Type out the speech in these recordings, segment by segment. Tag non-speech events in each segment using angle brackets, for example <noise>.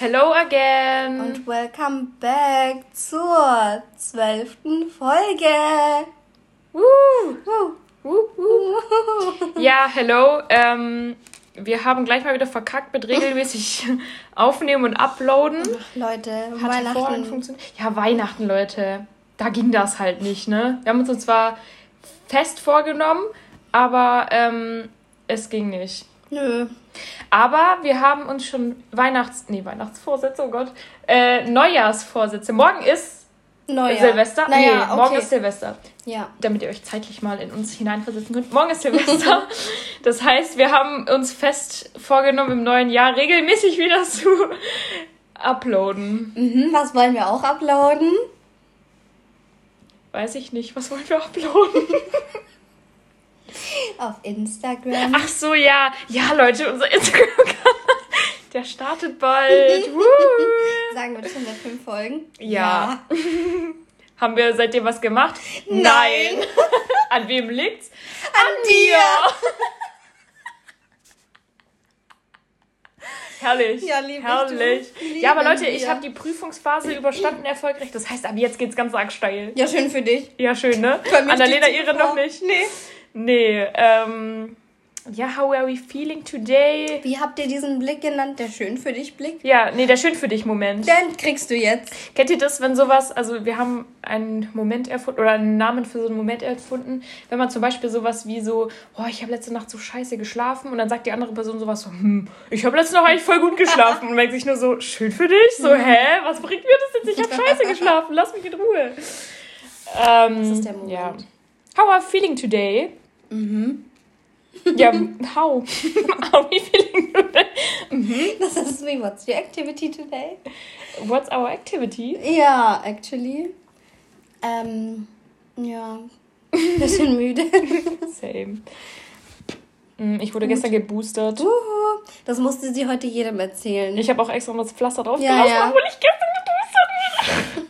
Hello again. Und welcome back zur zwölften Folge. Woo. Woo. Woo, <laughs> Ja, hello. Ähm, wir haben gleich mal wieder verkackt mit regelmäßig <laughs> aufnehmen und uploaden. Ach, Leute, Hat Weihnachten funktioniert. Ja, Weihnachten, Leute. Da ging das halt nicht, ne? Wir haben uns zwar fest vorgenommen, aber ähm, es ging nicht. Nö. Aber wir haben uns schon Weihnachts... Nee, Weihnachtsvorsätze, oh Gott. Äh, Neujahrsvorsätze. Morgen ist Neujahr. Silvester. Naja, nee, okay. morgen ist Silvester. Ja. Damit ihr euch zeitlich mal in uns hineinversetzen könnt. Morgen ist Silvester. <laughs> das heißt, wir haben uns fest vorgenommen, im neuen Jahr regelmäßig wieder zu uploaden. Mhm, was wollen wir auch uploaden? Weiß ich nicht. Was wollen wir uploaden? <laughs> Auf Instagram. Ach so, ja. Ja, Leute, unser Instagram-Kanal, der startet bald. <laughs> Sagen wir das schon seit fünf Folgen? Ja. ja. <laughs> Haben wir seitdem was gemacht? Nein. Nein. <laughs> An wem liegt's? An, An dir. Herrlich. Ja, lieb Herrlich. Ja, aber Leute, ich habe die Prüfungsphase überstanden erfolgreich. Das heißt, ab jetzt geht's ganz arg steil. Ja, schön für dich. Ja, schön, ne? Annalena ihre noch nicht. Nee. Nee, ähm. Ja, how are we feeling today? Wie habt ihr diesen Blick genannt? Der schön für dich Blick? Ja, nee, der schön für dich Moment. Den kriegst du jetzt. Kennt ihr das, wenn sowas, also wir haben einen Moment erfunden oder einen Namen für so einen Moment erfunden, wenn man zum Beispiel sowas wie so, oh, ich habe letzte Nacht so scheiße geschlafen und dann sagt die andere Person sowas so, hm, ich habe letzte Nacht eigentlich voll gut geschlafen und denkt sich nur so, schön für dich? So, hä, was bringt mir das jetzt? Ich habe scheiße geschlafen, lass mich in Ruhe. Ähm, das ist der Moment. Ja. How are you feeling today? Mhm. Ja, how? how are we feeling today? Mhm. Das ist wie, what's your activity today? What's our activity? Ja, actually. Ähm, ja, bisschen <laughs> müde. Same. Mm, ich wurde Gut. gestern geboostert. Uhu. Das musste sie heute jedem erzählen. Ich habe auch extra noch das Pflaster drauf ja, gelassen, ja. obwohl ich gestern geboostert wurde.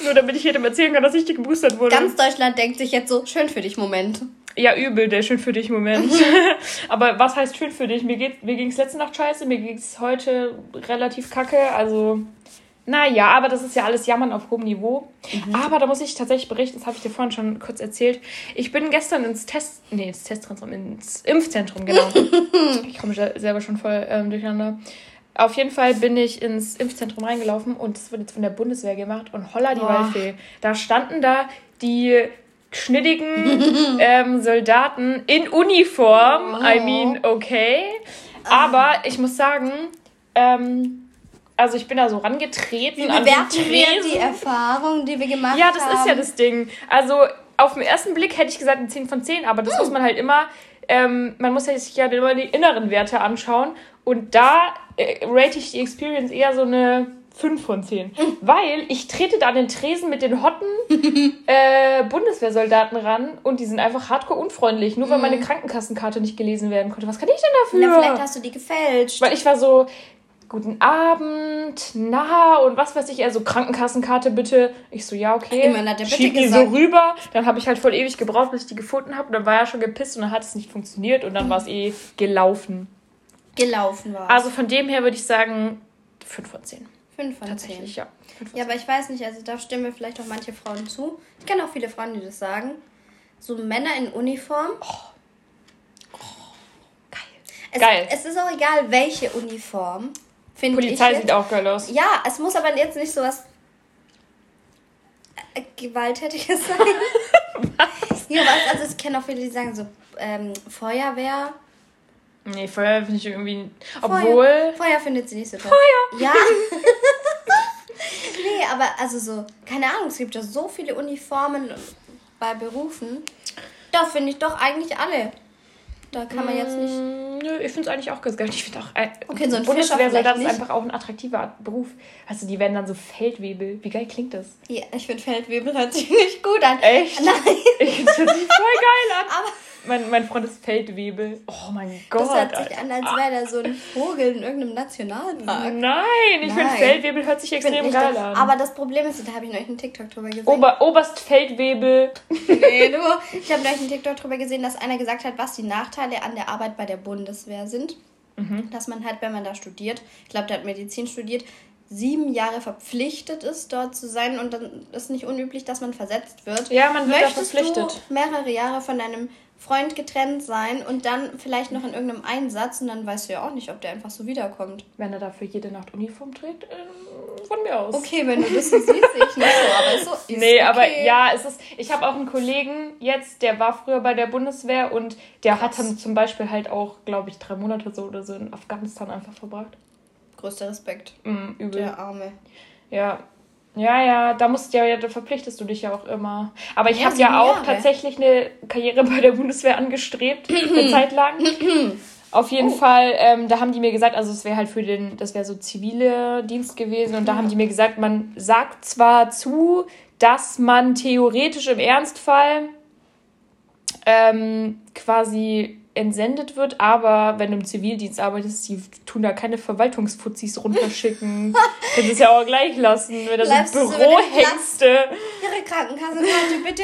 <laughs> Nur damit ich jedem erzählen kann, dass ich geboostert wurde. Ganz Deutschland denkt sich jetzt so, schön für dich, Moment. Ja, übel, der schön für dich Moment. <laughs> Aber was heißt schön für dich? Mir, geht, mir ging es letzte Nacht scheiße, mir ging es heute relativ kacke. Also, naja, aber das ist ja alles Jammern auf hohem Niveau. Mhm. Aber da muss ich tatsächlich berichten, das habe ich dir vorhin schon kurz erzählt. Ich bin gestern ins Test, nee, ins Testzentrum, ins Impfzentrum, genau. <laughs> ich komme selber schon voll ähm, durcheinander. Auf jeden Fall bin ich ins Impfzentrum reingelaufen und das wurde jetzt von der Bundeswehr gemacht und holla die oh. Waldfee. Da standen da die schnittigen <laughs> ähm, Soldaten in Uniform. I mean, okay. Aber ich muss sagen, ähm, also ich bin da so rangetreten. Wie bewerten wir die Erfahrung, die wir gemacht haben? Ja, das haben? ist ja das Ding. Also auf den ersten Blick hätte ich gesagt eine 10 von 10, aber das hm. muss man halt immer, ähm, man muss sich ja immer die inneren Werte anschauen. Und da äh, rate ich die Experience eher so eine 5 von 10. Weil ich trete da an den Tresen mit den hotten <laughs> äh, Bundeswehrsoldaten ran und die sind einfach hardcore unfreundlich, nur weil meine mhm. Krankenkassenkarte nicht gelesen werden konnte. Was kann ich denn dafür? Na, vielleicht hast du die gefälscht. Weil ich war so, guten Abend, na und was weiß ich, also Krankenkassenkarte bitte. Ich so, ja, okay. Jemand hat der bitte Schieb die gesagt. so rüber. Dann habe ich halt voll ewig gebraucht, bis ich die gefunden habe. Und dann war er schon gepisst und dann hat es nicht funktioniert und dann war es eh gelaufen. Gelaufen war Also von dem her würde ich sagen 5 von 10. 5 von Tatsächlich, 10. ja. Ja, aber ich weiß nicht, also da stimmen mir vielleicht auch manche Frauen zu. Ich kenne auch viele Frauen, die das sagen. So Männer in Uniform. Oh. oh geil. Es, geil. Es ist auch egal, welche Uniform. Polizei ich sieht auch geil aus. Ja, es muss aber jetzt nicht so was äh, Gewalttätiges <laughs> sein. <laughs> was? Ja, also ich kenne auch viele, die sagen so ähm, Feuerwehr Nee, Feuer finde ich irgendwie. Obwohl. Feuer, Feuer findet sie nicht so toll. Feuer! Ja. <laughs> nee, aber also so, keine Ahnung, es gibt ja so viele Uniformen bei Berufen. Da finde ich doch eigentlich alle. Da kann man jetzt nicht. Mm, nö, ich finde es eigentlich auch ganz geil. Ich finde auch. Äh, okay, so ein Bundeswehrsoldat ist einfach auch ein attraktiver Beruf. Weißt du, die werden dann so Feldwebel. Wie geil klingt das? Ja, ich finde Feldwebel hört sich nicht gut an. Echt? Nein. Ich finde es voll geil an. <laughs> Aber mein, mein Freund ist Feldwebel. Oh mein Gott. Das hört sich an, als wäre da so ein Vogel in irgendeinem Nationalpark. Nein, ich finde Feldwebel hört sich extrem geil an. Aber das Problem ist, da habe ich neulich einen TikTok drüber gesehen. Ober, Oberst Feldwebel. nee, du. Ich habe neulich einen TikTok drüber gesehen, dass einer gesagt hat, was die Nachteile an der Arbeit bei der Bundeswehr sind. Mhm. dass man halt, wenn man da studiert, ich glaube, der hat Medizin studiert, sieben Jahre verpflichtet ist, dort zu sein und dann ist nicht unüblich, dass man versetzt wird. Ja, man wird da Möchtest verpflichtet. du mehrere Jahre von deinem Freund getrennt sein und dann vielleicht noch in irgendeinem Einsatz und dann weißt du ja auch nicht, ob der einfach so wiederkommt. Wenn er dafür jede Nacht Uniform trägt, ähm, von mir aus. Okay, wenn du das so siehst, ich nicht so, aber ist so. <laughs> Ist Nee, okay. aber ja, es ist. Ich habe auch einen Kollegen jetzt, der war früher bei der Bundeswehr und der hat dann zum Beispiel halt auch, glaube ich, drei Monate so oder so in Afghanistan einfach verbracht. Größter Respekt. Mm, übel. Der Arme. Ja. Ja, ja, da musst du ja, da verpflichtest du dich ja auch immer. Aber ich Ja, habe ja auch Jahre. tatsächlich eine Karriere bei der Bundeswehr angestrebt, <clears throat> eine Zeit lang. Auf jeden Oh. Fall, ähm, da haben die mir gesagt, also es wäre halt für den, das wäre so zivile Dienst gewesen und da haben die mir gesagt, man sagt zwar zu, dass man theoretisch im Ernstfall ähm, quasi entsendet wird, aber wenn du im Zivildienst arbeitest, die tun da keine Verwaltungsfuzis runterschicken. <laughs> Kannst es ja auch gleich lassen, wenn da Bleibst so Bürohengste, Ihre Krankenkassenkarte bitte.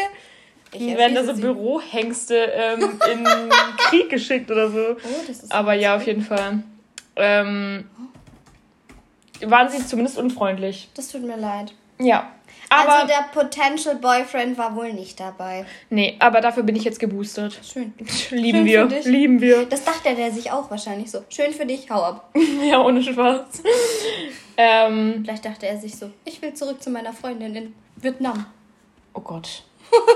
Ich werden da so. Bürohengste ähm, in <laughs> Krieg geschickt oder so. Oh, Aber ja, auf jeden Fall. Ähm, waren sie zumindest unfreundlich. Das tut mir leid. Ja. Aber, also der Potential Boyfriend war wohl nicht dabei. nee, aber dafür bin ich jetzt geboostert. Schön. <laughs> Lieben Schön wir. für dich. Lieben wir. Das dachte der sich auch wahrscheinlich so. Schön für dich, hau ab. <laughs> Ja, ohne Spaß. ähm, Vielleicht dachte er sich so, ich will zurück zu meiner Freundin in Vietnam. oh Gott.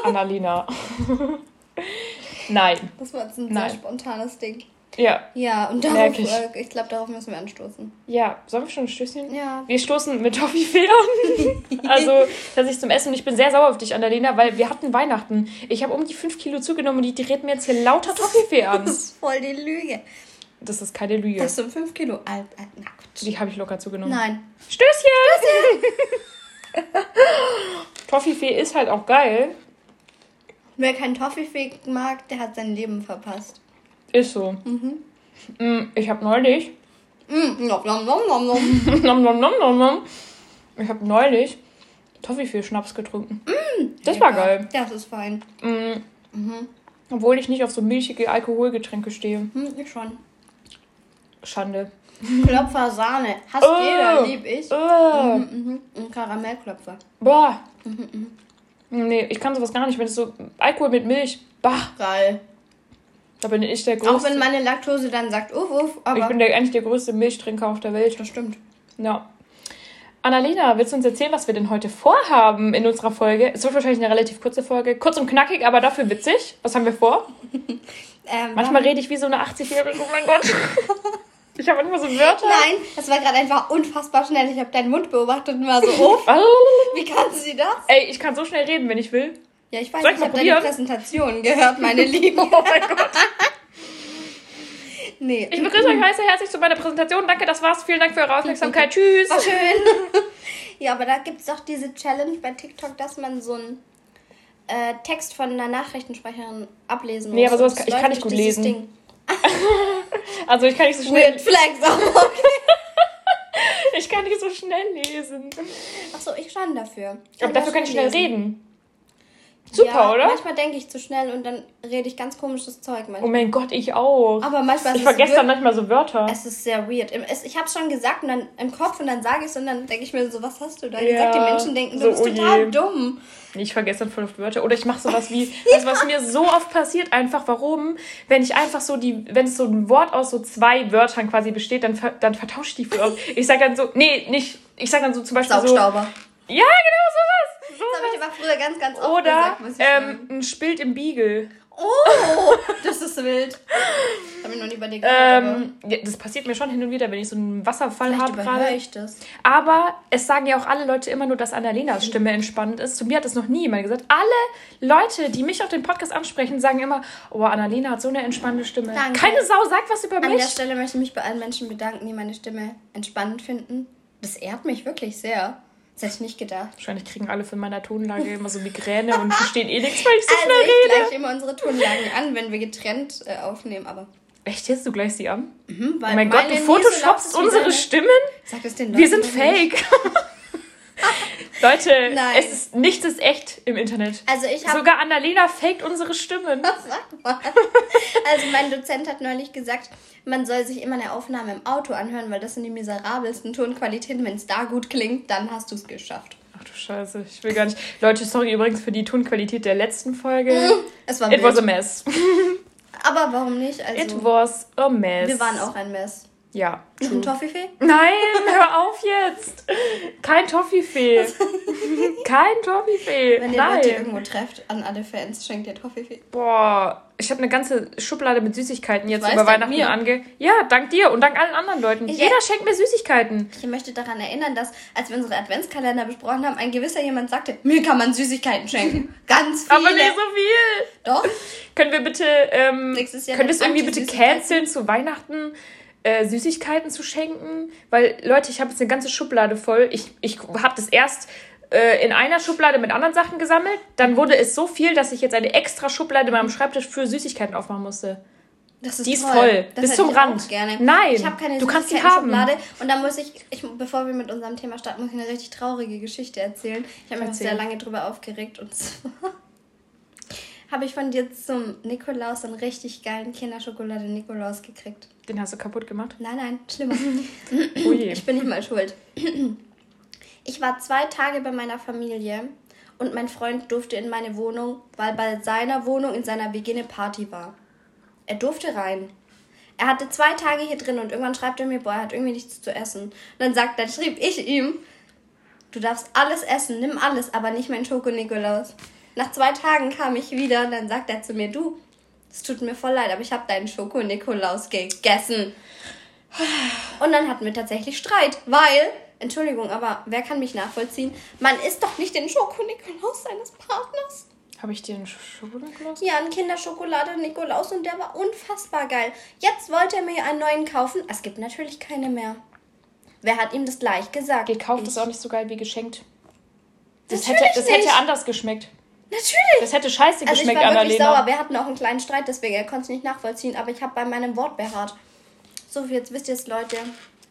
Annalena. <laughs> Nein. Das war jetzt ein Nein. sehr spontanes Ding. Ja. Ja, und darauf, ich. äh, ich glaube, darauf müssen wir anstoßen. Ja, sollen wir schon ein Stößchen? Ja. Wir stoßen mit Toffifee an. <laughs> also, dass ich zum Essen und ich bin sehr sauer auf dich, Annalena, weil wir hatten Weihnachten. Ich habe um die 5 Kilo zugenommen und die dreht mir jetzt hier lauter Toffifee an. Das <laughs> ist voll die Lüge. Das ist keine Lüge. Das sind 5 Kilo. Alt, alt, na gut. Die habe ich locker zugenommen. Nein. Stößchen! <laughs> Toffifee ist halt auch geil. Wer kein Toffifee mag, der hat sein Leben verpasst. Ist so. Mm, Ich habe neulich. Mm, nom, nom, nom, nom, nom. <laughs> nom, nom, nom, nom, nom. Ich habe neulich Toffifee-Schnaps getrunken. das war geil. Das ist fein. Mm. Obwohl ich nicht auf so milchige Alkoholgetränke stehe. Hm, ich schon. Schande. Klopfer Sahne. Hasst Oh. jeder, lieb ich. Äh, Mhm. Ein Karamellklopfer. Boah. Nee, ich kann sowas gar nicht. Wenn es so Alkohol mit Milch. Bah, Geil. Da bin ich der Auch größte. wenn meine Laktose dann sagt, uff, uff, aber ich bin der, eigentlich der größte Milchtrinker auf der Welt. das stimmt. Ja. Annalena, willst du uns erzählen, was wir denn heute vorhaben in unserer Folge? Es wird wahrscheinlich eine relativ kurze Folge. Kurz und knackig, aber dafür witzig. Was haben wir vor? <laughs> Ähm, Manchmal rede ich wie so eine 80-Jährige. Oh mein Gott. <laughs> Ich habe manchmal so Wörter. Nein, das war gerade einfach unfassbar schnell. Ich habe deinen Mund beobachtet und war so, oh, <laughs> wie kannst du das? Ey, ich kann so schnell reden, wenn ich will. Ja, ich weiß, Soll ich ich habe deine? Präsentation gehört, meine <laughs> Liebe. Oh mein Gott. Nee, Ich begrüße euch heiß herzlich zu meiner Präsentation. Danke, das war's. Vielen Dank für eure Aufmerksamkeit. <laughs> Tschüss. war schön. <laughs> ja, aber da gibt es doch diese Challenge bei TikTok, dass man so einen äh, Text von einer Nachrichtensprecherin ablesen muss. Nee, aber sowas kann- ich kann nicht gut lesen. Also ich kann nicht so schnell, Weird Flags auch. ich kann nicht so schnell lesen. Achso, ich stand dafür. Aber dafür kann ich schnell lesen. reden. Super, ja, oder? Manchmal denke ich zu schnell und dann rede ich ganz komisches Zeug. Oh Manchmal. mein Gott, ich auch. Aber manchmal ich ist es vergesse dann manchmal so Wörter. Es ist sehr weird. Es- Ich habe schon gesagt und dann im Kopf und dann sage ich es und dann denke ich mir so, was hast du da Ja, gesagt? Die Menschen denken, du so, bist oh total je. dumm. Ich vergesse dann voll oft Wörter. Oder ich mache sowas wie, <laughs> also was mir so oft passiert, einfach warum, wenn ich einfach so die, wenn es so ein Wort aus so zwei Wörtern quasi besteht, dann, ver, dann vertausche ich die voll <laughs> oft. Ich sage dann so, nee, nicht, ich sage dann so zum Beispiel so. Ja, genau, sowas. Das habe ich sowas. aber früher ganz, ganz oft Oder gesagt. Muss ich sagen. ähm, ein Spild im Beagle. Oh, <laughs> das ist wild. Das habe ich noch nie bei dir gehört. Ähm, ja, das passiert mir schon hin und wieder, wenn ich so einen Wasserfall habe gerade. ich das. Aber es sagen ja auch alle Leute immer nur, dass Annalenas Stimme entspannt ist. Zu mir hat das noch nie jemand gesagt. Alle Leute, die mich auf den Podcast ansprechen, sagen immer, oh, Annalena hat so eine entspannte Stimme. Danke. Keine Sau sagt was über An mich. der Stelle möchte ich mich bei allen Menschen bedanken, die meine Stimme entspannend finden. Das ehrt mich wirklich sehr. Das hätte ich nicht gedacht. Wahrscheinlich kriegen alle von meiner Tonlage immer so Migräne und verstehen eh nichts, weil ich so Also schnell ich rede. gleiche immer unsere Tonlagen an, wenn wir getrennt äh, aufnehmen, aber Echt jetzt? Du gleichst sie an? mhm, weil Oh mein Gott, du wie unsere. Stimmen? Sag das den Wir Leuten sind doch nicht. fake. <laughs> Leute, Nein. es ist nichts ist echt im Internet. Also ich habe Sogar Annalena faked unsere Stimmen. <laughs> Sag mal. Also mein Dozent hat neulich gesagt, man soll sich immer eine Aufnahme im Auto anhören, weil das sind die miserabelsten Tonqualitäten. Wenn es da gut klingt, dann hast du es geschafft. Ach du Scheiße, ich will gar nicht. Leute, sorry übrigens für die Tonqualität der letzten Folge. Es war It was a wild. mess. Aber warum nicht? It Also, was a mess. wir waren auch ein Mess. Ja. Noch ein Toffifee? Nein, <laughs> hör auf jetzt. Kein Toffifee. <laughs> Kein Toffifee. Wenn ihr Leute irgendwo trefft, an alle Fans, schenkt ihr Toffifee. Boah, ich habe eine ganze Schublade mit Süßigkeiten jetzt weiß, über Weihnachten mir. ange. Ja, dank dir und dank allen anderen Leuten. Ich- Jeder schenkt mir Süßigkeiten. Ich möchte daran erinnern, dass, als wir unsere Adventskalender besprochen haben, ein gewisser jemand sagte, mir kann man Süßigkeiten schenken. <laughs> Ganz viele. Aber nicht so viel. Doch. Können wir bitte, ähm, Nächstes Jahr können wir es irgendwie bitte canceln, zu Weihnachten äh, Süßigkeiten zu schenken? Weil, Leute, ich habe jetzt eine ganze Schublade voll. Ich, ich habe das erst äh, in einer Schublade mit anderen Sachen gesammelt. Dann wurde es so viel, dass ich jetzt eine extra Schublade in meinem Schreibtisch für Süßigkeiten aufmachen musste. Das ist Die ist toll. voll. Das Bis zum Rand. Gerne. Nein, Ich habe keine du kannst die haben. Süßigkeiten-Schublade. Und da muss ich, ich, bevor wir mit unserem Thema starten, muss ich eine richtig traurige Geschichte erzählen. Ich habe mich Erzähl. sehr lange drüber aufgeregt. Und <laughs> zwar habe ich von dir zum Nikolaus einen richtig geilen Kinderschokolade-Nikolaus gekriegt. Den hast du kaputt gemacht. Nein, nein, schlimmer. Oh. Ich bin nicht mal schuld. Ich war zwei Tage bei meiner Familie und mein Freund durfte in meine Wohnung, weil bei seiner Wohnung in seiner WG eine Party war. Er durfte rein. Er hatte zwei Tage hier drin und irgendwann schreibt er mir, boah, er hat irgendwie nichts zu essen. Und dann sagt, dann schrieb ich ihm, du darfst alles essen, nimm alles, aber nicht mein Schoko-Nikolaus. Nach zwei Tagen kam ich wieder und dann sagt er zu mir, du, es tut mir voll leid, aber ich habe deinen Schoko-Nikolaus gegessen. Und dann hatten wir tatsächlich Streit, weil, Entschuldigung, aber wer kann mich nachvollziehen? Man isst doch nicht den Schoko-Nikolaus seines Partners. Habe ich dir einen Schokonikolaus? Ja, ein Kinderschokolade Nikolaus und der war unfassbar geil. Jetzt wollte er mir einen neuen kaufen. Es gibt natürlich keine mehr. Wer hat ihm das gleich gesagt? Gekauft ist Ich. auch nicht so geil wie geschenkt. Das, Natürlich hätte, das hätte anders geschmeckt. Natürlich. Das hätte scheiße Also ich geschmeckt, war wirklich Annalena. sauer. Wir hatten auch einen kleinen Streit, deswegen er konnte es nicht nachvollziehen. Aber ich habe bei meinem Wort beharrt. So, jetzt wisst ihr es, Leute.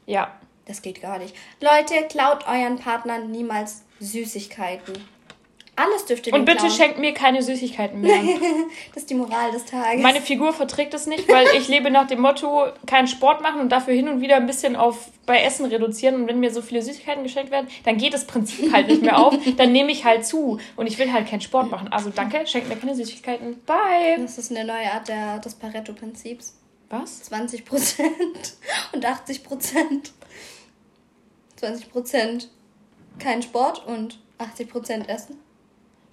Ja. Das geht gar nicht. Leute, klaut euren Partnern niemals Süßigkeiten. Alles dürft ihr Und bitte klauen. schenkt mir keine Süßigkeiten mehr. <laughs> Das ist die Moral des Tages. Meine Figur verträgt es nicht, weil ich lebe nach dem Motto, keinen Sport machen und dafür hin und wieder ein bisschen auf bei Essen reduzieren. Und wenn mir so viele Süßigkeiten geschenkt werden, dann geht das Prinzip halt nicht mehr auf. Dann nehme ich halt zu. Und ich will halt keinen Sport machen. Also danke, schenkt mir keine Süßigkeiten. Bye. das ist eine neue Art der, des Pareto-Prinzips. Was? 20% <laughs> und 80%. 20% kein Sport und 80% Essen.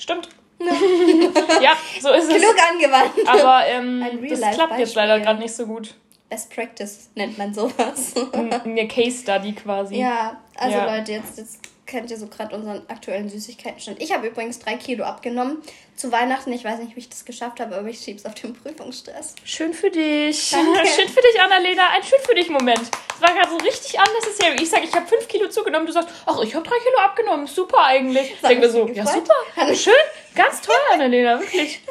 Stimmt. <laughs> ja, so ist es. Genug angewandt. Aber <laughs> ähm, das klappt jetzt leider gerade nicht so gut. Best Practice nennt man sowas. Eine Case Study quasi. ja, also Ja. Leute, jetzt, jetzt kennt ihr so gerade unseren aktuellen Süßigkeitenstand. Ich habe übrigens drei Kilo abgenommen zu Weihnachten. Ich weiß nicht, wie ich das geschafft habe, aber ich schieb's auf den Prüfungsstress. Schön für dich. Danke. <laughs> Schön für dich, Annalena. Ein schön für dich Moment. Es war gerade so richtig unnecessary. Ich sage, ich habe fünf Kilo zugenommen. Du sagst, ach, ich habe drei Kilo abgenommen. Super eigentlich. Ich denke mir so, ja super. Schön. Ganz toll, Annalena. Wirklich.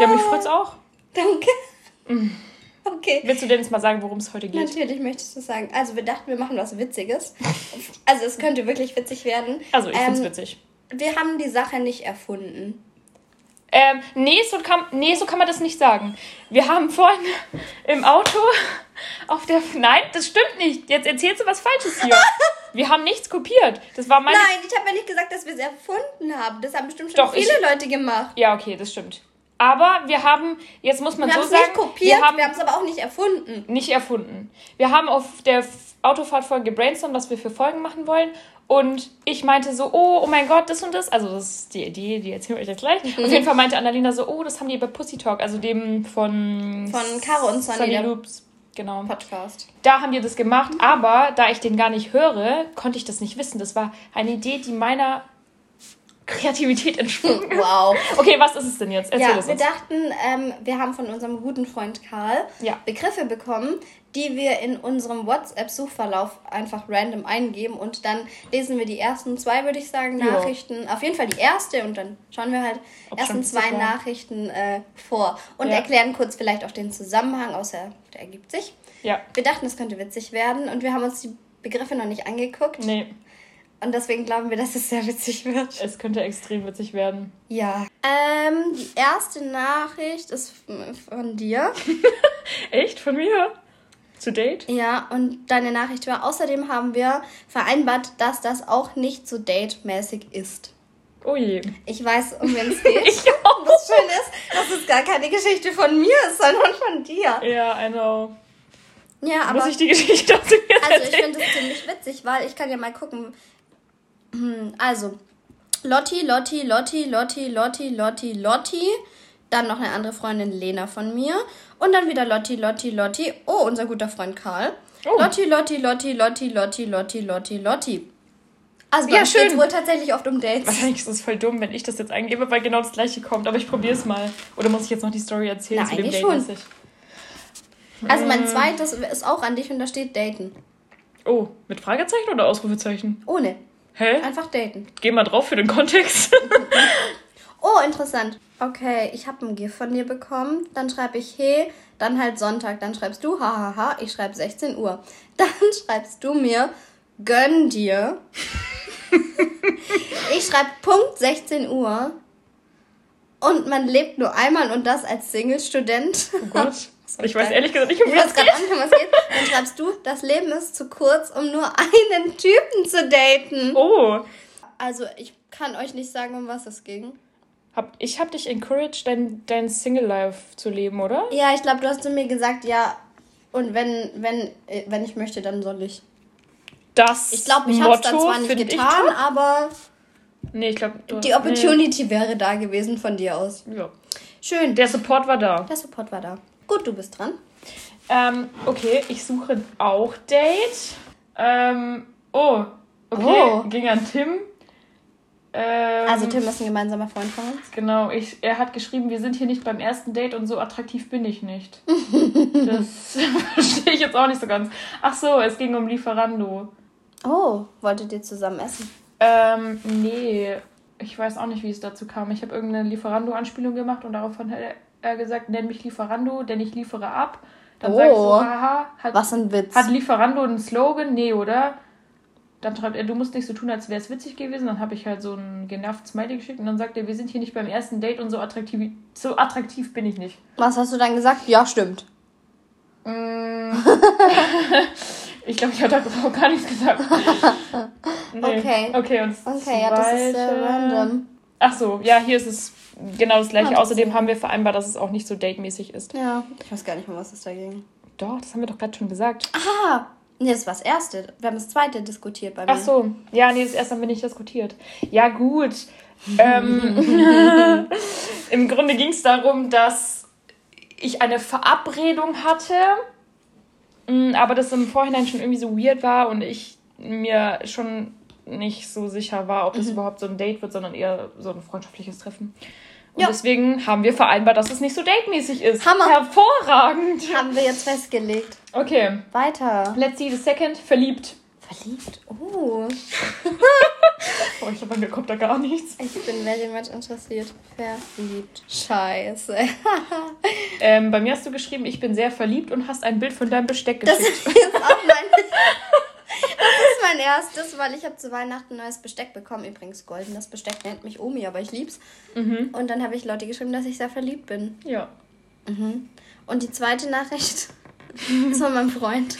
Ja, mich freut's auch. <laughs> Danke. <laughs> Okay. Willst du denn jetzt mal sagen, worum es heute geht? Natürlich möchtest du sagen. Also wir dachten, wir machen was Witziges. Also es könnte wirklich witzig werden. Also, ich Ähm, witzig. Wir haben die Sache nicht erfunden. Ähm, nee so, kann, nee, so kann man das nicht sagen. Wir haben vorhin <laughs> im Auto <laughs> auf der. Nein, das stimmt nicht. Jetzt erzählst du was Falsches hier. Wir haben nichts kopiert. Das war meine. Nein, ich habe ja nicht gesagt, dass wir es erfunden haben. Das haben bestimmt schon Doch, viele ich- Leute gemacht. Ja, okay, das stimmt. Aber wir haben, jetzt muss man Wir so sagen, nicht kopiert, wir haben es aber auch nicht erfunden. nicht erfunden. Wir haben auf der Autofahrt vorhin gebrainstormt, was wir für Folgen machen wollen. Und ich meinte so, oh, oh mein Gott, das und das. Also das ist die Idee, die erzählen wir euch jetzt gleich. Auf jeden Fall meinte Annalena so, oh, das haben die bei Pussy Talk, also dem von... Von Caro und Sonny der Loops. Genau. Podcast. Da haben wir das gemacht, aber da ich den gar nicht höre, konnte ich das nicht wissen. Das war eine Idee, die meiner Kreativität entsprungen. <laughs> Wow. Okay, was ist es denn jetzt? Erzähl Ja, es wir uns. dachten, ähm, wir haben von unserem guten Freund Karl Ja. Begriffe bekommen, die wir in unserem WhatsApp-Suchverlauf einfach random eingeben und dann lesen wir die ersten zwei, würde ich sagen, Ja. Nachrichten. Auf jeden Fall die erste und dann schauen wir halt Ob ersten zwei. Nachrichten äh, vor und Ja. erklären kurz vielleicht auch den Zusammenhang, außer der ergibt sich. Ja. Wir dachten, es könnte witzig werden und wir haben uns die Begriffe noch nicht angeguckt. Nee. Und deswegen glauben wir, dass es sehr witzig wird. Es könnte extrem witzig werden. Ja. Ähm, die erste Nachricht ist von dir. <laughs> Echt? Von mir? Zu Date? Ja, und deine Nachricht war, außerdem haben wir vereinbart, dass das auch nicht so datemäßig ist. Oh je. Ich weiß, um wen es <laughs> geht. ich auch. Das Schöne ist, dass es gar keine Geschichte von mir ist, sondern von dir. Ja, I know. Ja, aber. Muss ich die Geschichte aus dem Also, ich finde das ziemlich witzig, weil ich kann ja mal gucken. Hm, Also, Lotti, Lotti, Lotti, Lotti, Lotti, Lotti, Lotti. Dann noch eine andere Freundin Lena von mir. Und dann wieder Lotti, Lotti, Lotti. Oh, unser guter Freund Karl. Oh. Lotti, Lotti, Lotti, Lotti, Lotti, Lotti, Lotti, Lotti. Also Ja, uns geht's schön. wohl tatsächlich oft um Dates. Wahrscheinlich ist es voll dumm, wenn ich das jetzt eingebe, weil genau das gleiche kommt. Aber ich probiere es mal. Oder muss ich jetzt noch die Story erzählen Na, zu dem Date? schon. mäßig? Also mein zweites ist auch an dich und da steht daten. Oh, mit Fragezeichen oder Ausrufezeichen? Ohne. Hä? Einfach daten. Geh mal drauf für den Kontext. <laughs> Oh, interessant. Okay, ich habe ein GIF von dir bekommen. Dann schreibe ich hey, dann halt Sonntag. Dann schreibst du hahaha, ich schreibe 16 Uhr. <laughs> Dann schreibst du mir gönn dir. <laughs> ich schreibe Punkt 16 Uhr. Und man lebt nur einmal und das als Single-Student. Oh Gott. Soll Ich weiß ehrlich gesagt nicht, um Ich was es geht. um was geht. Dann schreibst du, das Leben ist zu kurz, um nur einen Typen zu daten. Oh. Also, ich kann euch nicht sagen, um was es ging. Hab, ich hab dich encouraged, dein, dein Single-Life zu leben, oder? Ja, ich glaube, du hast zu mir gesagt, ja. Und wenn, wenn, äh, wenn ich möchte, dann soll ich. Das Ich glaube, ich habe es dann zwar nicht ich getan, aber Nee, ich glaube... die Opportunity wäre da gewesen von dir aus. Nee. Ja. Schön. Der Support war da. Der Support war da. Gut, du bist dran. Ähm, okay, ich suche auch Date. Ähm, oh, okay, Oh. ging an Tim. Ähm, Also, Tim ist ein gemeinsamer Freund von uns. Genau, ich, er hat geschrieben, wir sind hier nicht beim ersten Date und so attraktiv bin ich nicht. <laughs> das <laughs> verstehe ich jetzt auch nicht so ganz. Ach so, es ging um Lieferando. Oh, wolltet ihr zusammen essen? Ähm, nee, ich weiß auch nicht, wie es dazu kam. Ich habe irgendeine Lieferando-Anspielung gemacht und daraufhin er- er gesagt, nenn mich Lieferando, denn ich liefere ab. Dann Oh. sag ich so, haha, hat, Was ein Witz. hat Lieferando einen Slogan? Nee, oder? Dann schreibt er, du musst nicht so tun, als wäre es witzig gewesen. Dann habe ich halt so ein genervtes Smiley geschickt und dann sagt er, wir sind hier nicht beim ersten Date und so attraktiv, so attraktiv bin ich nicht. Was hast du dann gesagt? Ja, stimmt. Mm. <laughs> ich glaube, ich habe da gar nichts gesagt. <laughs> Nee. Okay. Okay, und das Okay, ja, das ist zweite- random. Ach so, ja, hier ist es genau das gleiche. Ah, das Außerdem haben wir vereinbart, dass es auch nicht so datemäßig ist. Ja, ich weiß gar nicht mehr, was es da ging. Doch, das haben wir doch gerade schon gesagt. Ah, nee, das war das erste. Wir haben das zweite diskutiert bei mir. Ach so, ja, nee, das erste haben wir nicht diskutiert. Ja, gut. ähm, <laughs> Im Grunde ging es darum, dass ich eine Verabredung hatte, mh, aber das im Vorhinein schon irgendwie so weird war und ich mir schon nicht so sicher war, ob das überhaupt so ein Date wird, sondern eher so ein freundschaftliches Treffen. Und Ja. deswegen haben wir vereinbart, dass es nicht so datemäßig ist. Hammer. Hervorragend. Haben wir jetzt festgelegt. Okay, Weiter. let's see the second. Verliebt. Verliebt. Oh. <laughs> Oh, ich glaube, bei mir kommt da gar nichts. Ich bin very much interessiert. Verliebt. Scheiße. <laughs> Ähm, bei mir hast du geschrieben, ich bin sehr verliebt und hast ein Bild von deinem Besteck Das geschickt. ist jetzt auch mein. <laughs> Das ist mein erstes, weil ich habe zu Weihnachten neues Besteck bekommen. Übrigens goldenes Besteck nennt mich Omi, aber ich lieb's. Mhm. Und dann habe ich Leute geschrieben, dass ich sehr verliebt bin. Ja. Und die zweite Nachricht <laughs> ist von meinem Freund.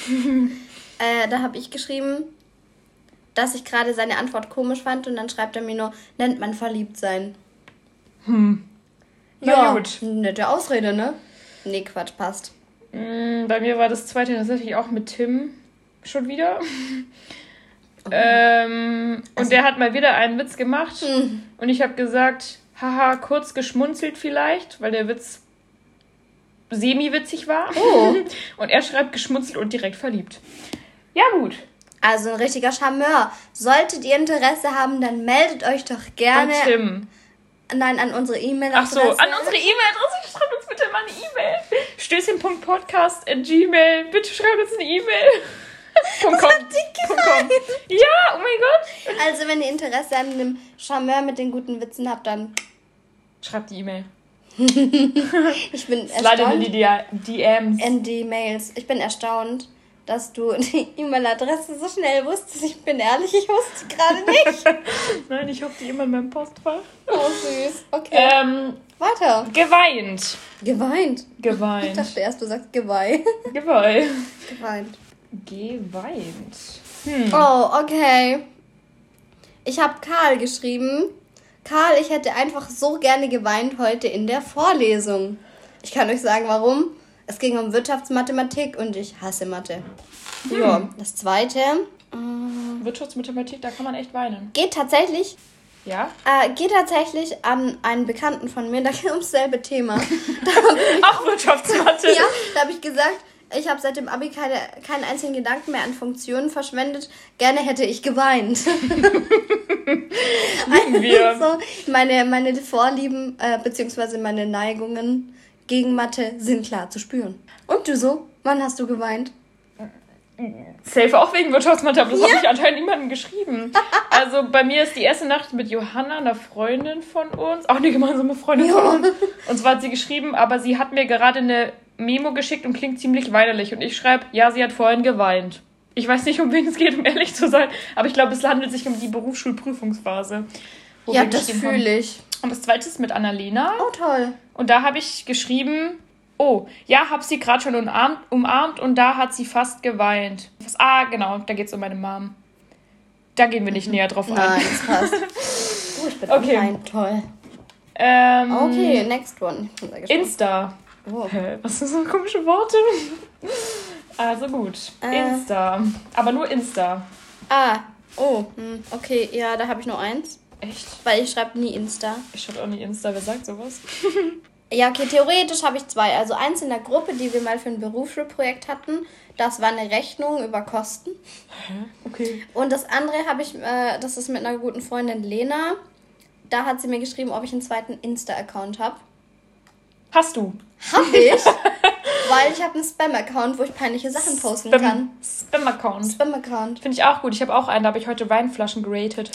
äh, da habe ich geschrieben, dass ich gerade seine Antwort komisch fand und dann schreibt er mir nur, nennt man verliebt sein. Hm. Na Ja, gut. nette Ausrede, ne? Nee, Quatsch, passt. Mm, Bei mir war das zweite tatsächlich auch mit Tim schon wieder. <laughs> Ähm, und der hat mal wieder einen Witz gemacht. Hm. Und ich habe gesagt, haha, kurz geschmunzelt vielleicht, weil der Witz semi-witzig war. Oh. <laughs> Und er schreibt geschmunzelt und direkt verliebt. Ja, gut. Also ein richtiger Charmeur. Solltet ihr Interesse haben, dann meldet euch doch gerne. Und Tim. Nein, an unsere Ach E-Mail-Adresse. so, an unsere E-Mail-Adresse. Schreibt uns bitte mal eine E-Mail. Stößchen.podcast at gmail. Bitte schreibt uns eine E-Mail. Punkt com. Punkt com. Ja, oh mein Gott. Also, wenn ihr Interesse an einem Charmeur mit den guten Witzen habt, dann Schreibt die E-Mail. <laughs> ich bin Slide in erstaunt. die DMs. In die Mails. Ich bin erstaunt, dass du die E-Mail-Adresse so schnell wusstest. Ich bin ehrlich, ich wusste gerade nicht. <laughs> Nein, ich habe die immer in meinem Postfach. Oh, süß. Okay. Ähm, Weiter. geweint. Geweint. Ich Geweint. dachte erst, du sagst Geweih. Geweint. Geweint. Geweint. Hm. Oh, okay. Ich habe Karl geschrieben. Karl, ich hätte einfach so gerne geweint heute in der Vorlesung. Ich kann euch sagen, warum. Es ging um Wirtschaftsmathematik und ich hasse Mathe. Ja, das zweite Wirtschaftsmathematik, da kann man echt weinen. geht tatsächlich, Ja? äh, geht tatsächlich an einen Bekannten von mir. Da <laughs> geht ums selbe Thema. Auch Wirtschaftsmathe. <laughs> ja, da habe ich gesagt, ich habe seit dem Abi keine, keinen einzigen Gedanken mehr an Funktionen verschwendet. Gerne hätte ich geweint. <laughs> Lieben wir. <laughs> so, meine, meine Vorlieben äh, beziehungsweise meine Neigungen gegen Mathe sind klar zu spüren. Und du so? Wann hast du geweint? Safe auch wegen Wirtschaftsmathe, aber das habe ich anscheinend niemandem geschrieben. <laughs> Also bei mir ist die erste Nacht mit Johanna, einer Freundin von uns, auch eine gemeinsame Freundin Ja. von uns. Und zwar hat sie geschrieben, aber sie hat mir gerade eine Memo geschickt und klingt ziemlich weinerlich. Und ich schreibe, ja, sie hat vorhin geweint. Ich weiß nicht, um wen es geht, um ehrlich zu sein, aber ich glaube, es handelt sich um die Berufsschulprüfungsphase. Ja, das fühle ich. Und das zweite ist mit Annalena. Oh, toll. Und da habe ich geschrieben, oh, ja, hab sie gerade schon umarmt, umarmt und da hat sie fast geweint. Was, ah, genau, da geht es um meine Mom. Da gehen wir nicht näher drauf ein. Nein, das passt. <laughs> Oh, ich bin Okay. online. Toll. Ähm, Okay, next one. Insta. Oh. Hä, was sind so komische Worte? Also gut, Äh. Insta. Aber nur Insta. Ah, oh, hm, okay, ja, da habe ich nur eins. Echt? Weil ich schreibe nie Insta. Ich schreibe auch nicht Insta, wer sagt sowas? <laughs> Ja, okay, theoretisch habe ich zwei. Also eins in der Gruppe, die wir mal für ein Berufsschulprojekt hatten. Das war eine Rechnung über Kosten. Hä? Okay. Und das andere habe ich, äh, das ist mit einer guten Freundin Lena. Da hat sie mir geschrieben, ob ich einen zweiten Insta-Account habe. Hast du? Hab ich, <laughs> weil ich habe einen Spam-Account, wo ich peinliche Sachen posten kann. Spam-Account. Spam-Account. Finde ich auch gut. Ich habe auch einen, da habe ich heute Weinflaschen geratet.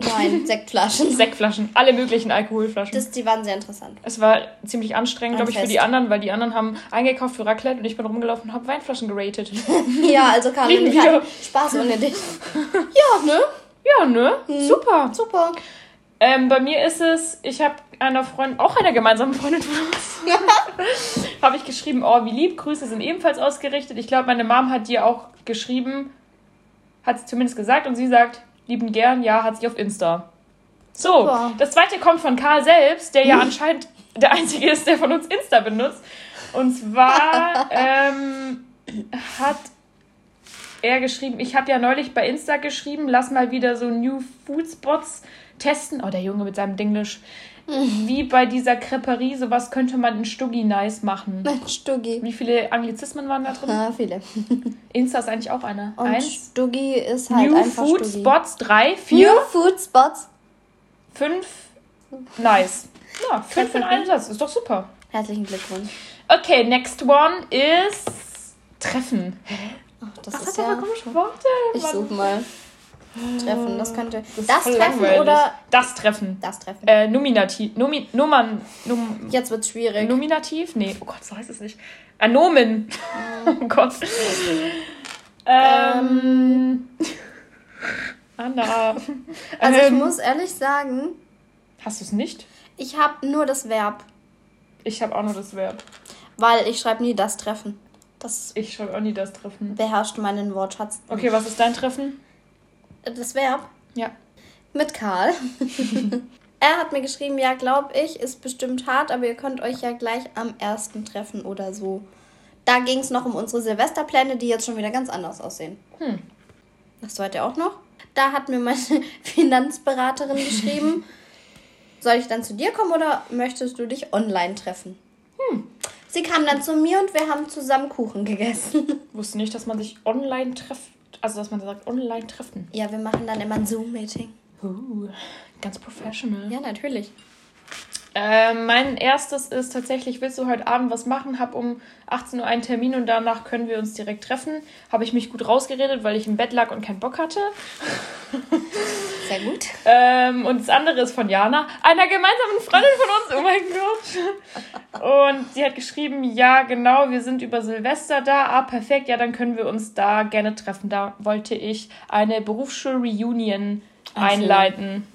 Nein, <laughs> Sektflaschen. Sektflaschen, alle möglichen Alkoholflaschen. Das, die waren sehr interessant. Es war ziemlich anstrengend, glaube ich, für die anderen, weil die anderen haben eingekauft für Raclette und ich bin rumgelaufen und habe Weinflaschen geratet. <laughs> Ja, also und ich Spaß ohne dich. Ja, ne? Ja, ne? Super. Super. Ähm, bei mir ist es, ich habe einer Freundin, auch einer gemeinsamen Freundin von uns, <laughs> habe ich geschrieben, oh, wie lieb, Grüße sind ebenfalls ausgerichtet. Ich glaube, meine Mom hat dir auch geschrieben, hat sie zumindest gesagt und sie sagt, lieben gern, ja, hat sie auf Insta. So, Super. das zweite kommt von Karl selbst, der ja <laughs> anscheinend der Einzige ist, der von uns Insta benutzt. Und zwar <laughs> ähm, hat er geschrieben, ich habe ja neulich bei Insta geschrieben, lass mal wieder so New Food Spots testen. Oh, der Junge mit seinem Dinglish. Wie bei dieser Creperie, sowas könnte man in Stuggi nice machen. Mensch, Stuggi. Wie viele Anglizismen waren da drin? Ja, viele. <laughs> Insta ist eigentlich auch einer. Und Eins. Stuggi ist halt New einfach Food Stuggi. Spots, drei, vier, New Food Spots. fünf. Nice. Ja, fünf in einem Satz. Ist doch super. Herzlichen Glückwunsch. Okay, next one ist Treffen. Ach, das Was ist hat ja. komische Worte? Ich suche mal. Treffen, das könnte. Das Das, Treffen langweilig. oder Das Treffen. das Treffen? Äh, Nominativ. Nomi, Nummern. Num, Jetzt wird's schwierig. Nominativ? Nee, oh Gott, so heißt es nicht. Äh, Nomen. <laughs> oh Gott. Ähm. Anna. Also ich ähm, muss ehrlich sagen, Hast du es nicht? ich habe nur das Verb, Ich habe auch nur das Verb. weil ich schreibe nie das Treffen. Das Ich schreibe auch nie das Treffen. beherrscht meinen Wortschatz. Okay, was ist dein Treffen? Das Verb Ja. mit Karl. <laughs> er hat mir geschrieben, ja, glaub ich, ist bestimmt hart, aber ihr könnt euch ja gleich am ersten treffen oder so. Da ging es noch um unsere Silvesterpläne, die jetzt schon wieder ganz anders aussehen. Hm. Das zweite auch noch. Da hat mir meine <laughs> Finanzberaterin geschrieben, <laughs> soll ich dann zu dir kommen oder möchtest du dich online treffen? Hm. Sie kam dann zu mir und wir haben zusammen Kuchen gegessen. Wusste nicht, dass man sich online trifft. Also, dass man sagt, online treffen. Ja, wir machen dann immer ein Zoom-Meeting. Uh, ganz professional. Ja, natürlich. Äh, mein erstes ist tatsächlich, willst du heute Abend was machen? Hab um 18 Uhr einen Termin und danach können wir uns direkt treffen. Habe ich mich gut rausgeredet, weil ich im Bett lag und keinen Bock hatte. <laughs> Sehr gut. Ähm, und das andere ist von Jana, einer gemeinsamen Freundin von uns. Oh mein Gott. Und sie hat geschrieben, ja, genau, wir sind über Silvester da. Ah, perfekt, ja, dann können wir uns da gerne treffen. Da wollte ich eine Berufsschul-Reunion einleiten.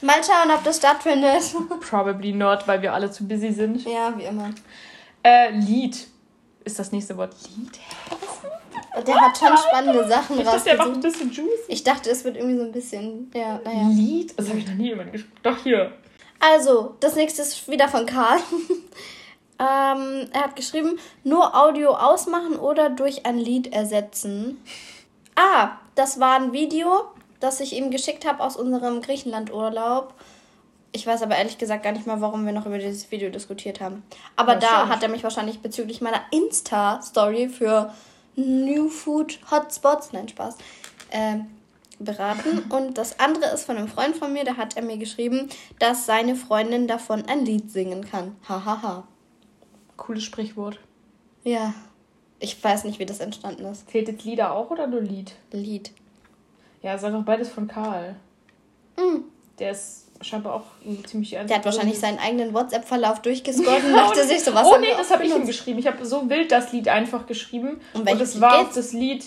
Mal schauen, ob das stattfindet. Probably not, weil wir alle zu busy sind. Ja, wie immer. Äh, Lied ist das nächste Wort. Lied? Der hat schon spannende Sachen Ich dachte, der macht ein bisschen juicy. Ich dachte, es wird irgendwie so ein bisschen. Ja, naja. Lied? Das habe ich noch nie jemand gespielt. Doch, hier. Also, das nächste ist wieder von Karl. <laughs> ähm, er hat geschrieben, nur Audio ausmachen oder durch ein Lied ersetzen. Ah, das war ein Video, das ich ihm geschickt habe aus unserem Griechenland-Urlaub. Ich weiß aber ehrlich gesagt gar nicht mal, warum wir noch über dieses Video diskutiert haben. Aber da hat er mich wahrscheinlich bezüglich meiner Insta-Story für New Food Hotspots, nein Spaß, ähm, beraten. <laughs> Und das andere ist von einem Freund von mir, da hat er mir geschrieben, dass seine Freundin davon ein Lied singen kann. Hahaha. Ha, ha. Cooles Sprichwort. Ja. Ich weiß nicht, wie das entstanden ist. Zählt jetzt Lieder auch oder nur Lied? Lied. Ja, ist einfach beides von Karl. Mhm. Der ist scheinbar auch ziemlich Der hat wahrscheinlich seinen eigenen WhatsApp-Verlauf durchgescrollt <laughs> und dachte und- sich so, was Oh nee, das habe ich ihm geschrieben. Ich habe so wild das Lied einfach geschrieben. Und welches es Lied war geht's? auch das Lied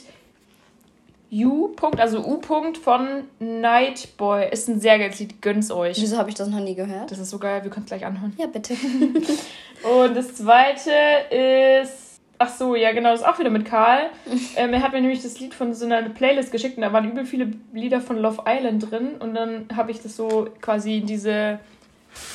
U. -Punkt, also U. -Punkt von Nightboy. Ist ein sehr geiles Lied. Gönn's euch. Wieso habe ich das noch nie gehört? Das ist so geil, wir können es gleich anhören. Ja, bitte. <laughs> <laughs> Und das zweite ist. Ach so, ja, genau, das ist auch wieder mit Karl. <laughs> ähm, er hat mir nämlich das Lied von so einer Playlist geschickt und da waren übel viele Lieder von Love Island drin. Und dann habe ich das so quasi in diese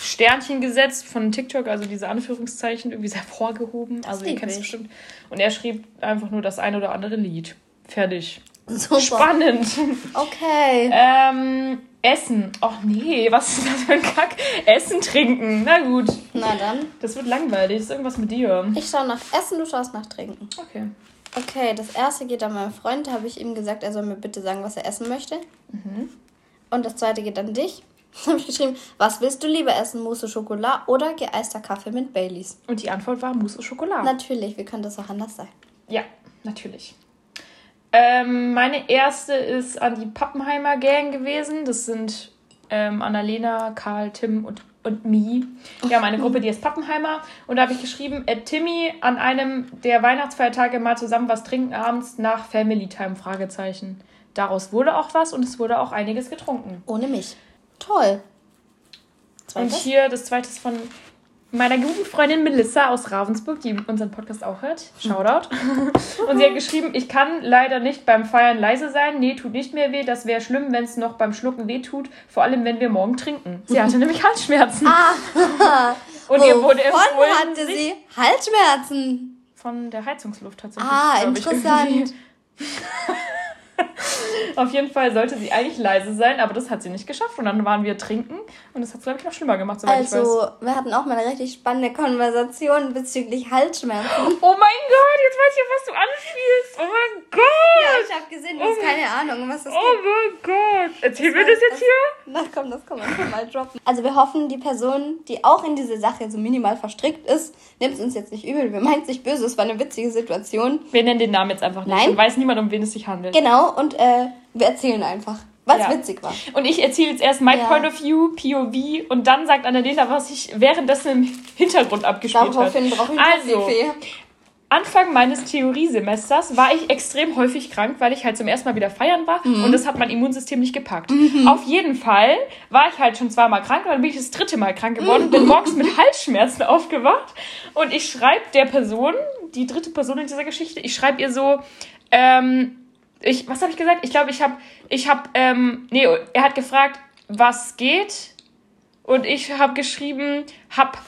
Sternchen gesetzt von TikTok, also diese Anführungszeichen, irgendwie sehr hervorgehoben. also, ihr kennt es bestimmt. Und er schrieb einfach nur das ein oder andere Lied. Fertig. Super. Spannend. Okay. <laughs> ähm, Essen. Ach nee, was ist das für ein Kack? Essen, trinken. Na gut. Na dann. Das wird langweilig. Das ist irgendwas mit dir. Ich schaue nach Essen, du schaust nach Trinken. Okay. Okay, das erste geht an meinen Freund. Da habe ich ihm gesagt, er soll mir bitte sagen, was er essen möchte. Und das zweite geht an dich. <laughs> Da habe ich geschrieben, was willst du lieber essen? Mousse Schokolade oder geeister Kaffee mit Baileys? Und die Antwort war Mousse Schokolade. Natürlich, wie könnte das auch anders sein? ja, natürlich. Ähm, meine erste ist an die Pappenheimer Gang gewesen. Das sind ähm, Annalena, Karl, Tim und, und Mi. Wir haben eine Gruppe, die ist Pappenheimer. Und da habe ich geschrieben, äh, Timmy an einem der Weihnachtsfeiertage mal zusammen was trinken abends nach Family Time? Fragezeichen. Daraus wurde auch was und es wurde auch einiges getrunken. Ohne mich. Toll. Und Zweites? hier das zweite ist von meiner guten Freundin Melissa aus Ravensburg, die unseren Podcast auch hört. Shoutout. Und sie hat geschrieben, ich kann leider nicht beim Feiern leise sein. Nee, tut nicht mehr weh. Das wäre schlimm, wenn es noch beim Schlucken weh tut. Vor allem, wenn wir morgen trinken. Sie hatte <laughs> nämlich Halsschmerzen. Ah, Und ihr wurde empfohlen, hatte sie Halsschmerzen? von der Heizungsluft tatsächlich. Ah, interessant. <laughs> Auf jeden Fall sollte sie eigentlich leise sein, aber das hat sie nicht geschafft. Und dann waren wir trinken und das hat es, glaube ich, noch schlimmer gemacht, soweit ich weiß. Also, wir hatten auch mal eine richtig spannende Konversation bezüglich Halsschmerzen. Oh mein Gott, jetzt weiß ich, auf was du anspielst. Oh mein Gott. Ja, ich habe gesehen, du hast keine Ahnung, was das Oh geht. mein Gott. Erzähl mir Das das jetzt hier? Na komm, das kann man schon mal droppen. Also wir hoffen, die Person, die auch in diese Sache so minimal verstrickt ist, nimmt es uns jetzt nicht übel. Wir meinen es nicht böse, es war eine witzige Situation. Wir nennen den Namen jetzt einfach nicht. Nein. Dann weiß niemand, um wen es sich handelt. Genau, und äh, wir erzählen einfach, was Ja. witzig war. Und ich erzähle jetzt erst mein Ja. Point of View, POV, und dann sagt Annalena, was sich währenddessen im Hintergrund abgespielt hat. Daraufhin brauche ich Also, Kaffee. Anfang meines Theoriesemesters war ich extrem häufig krank, weil ich halt zum ersten Mal wieder feiern war und das hat mein Immunsystem nicht gepackt. Auf jeden Fall war ich halt schon zweimal krank und dann bin ich das dritte Mal krank geworden, bin morgens mit Halsschmerzen aufgewacht und ich schreibe der Person, die dritte Person in dieser Geschichte, ich schreibe ihr so, ähm, ich, was habe ich gesagt? Ich glaube, ich habe, ich habe, ähm, nee, er hat gefragt, was geht und ich habe geschrieben, hab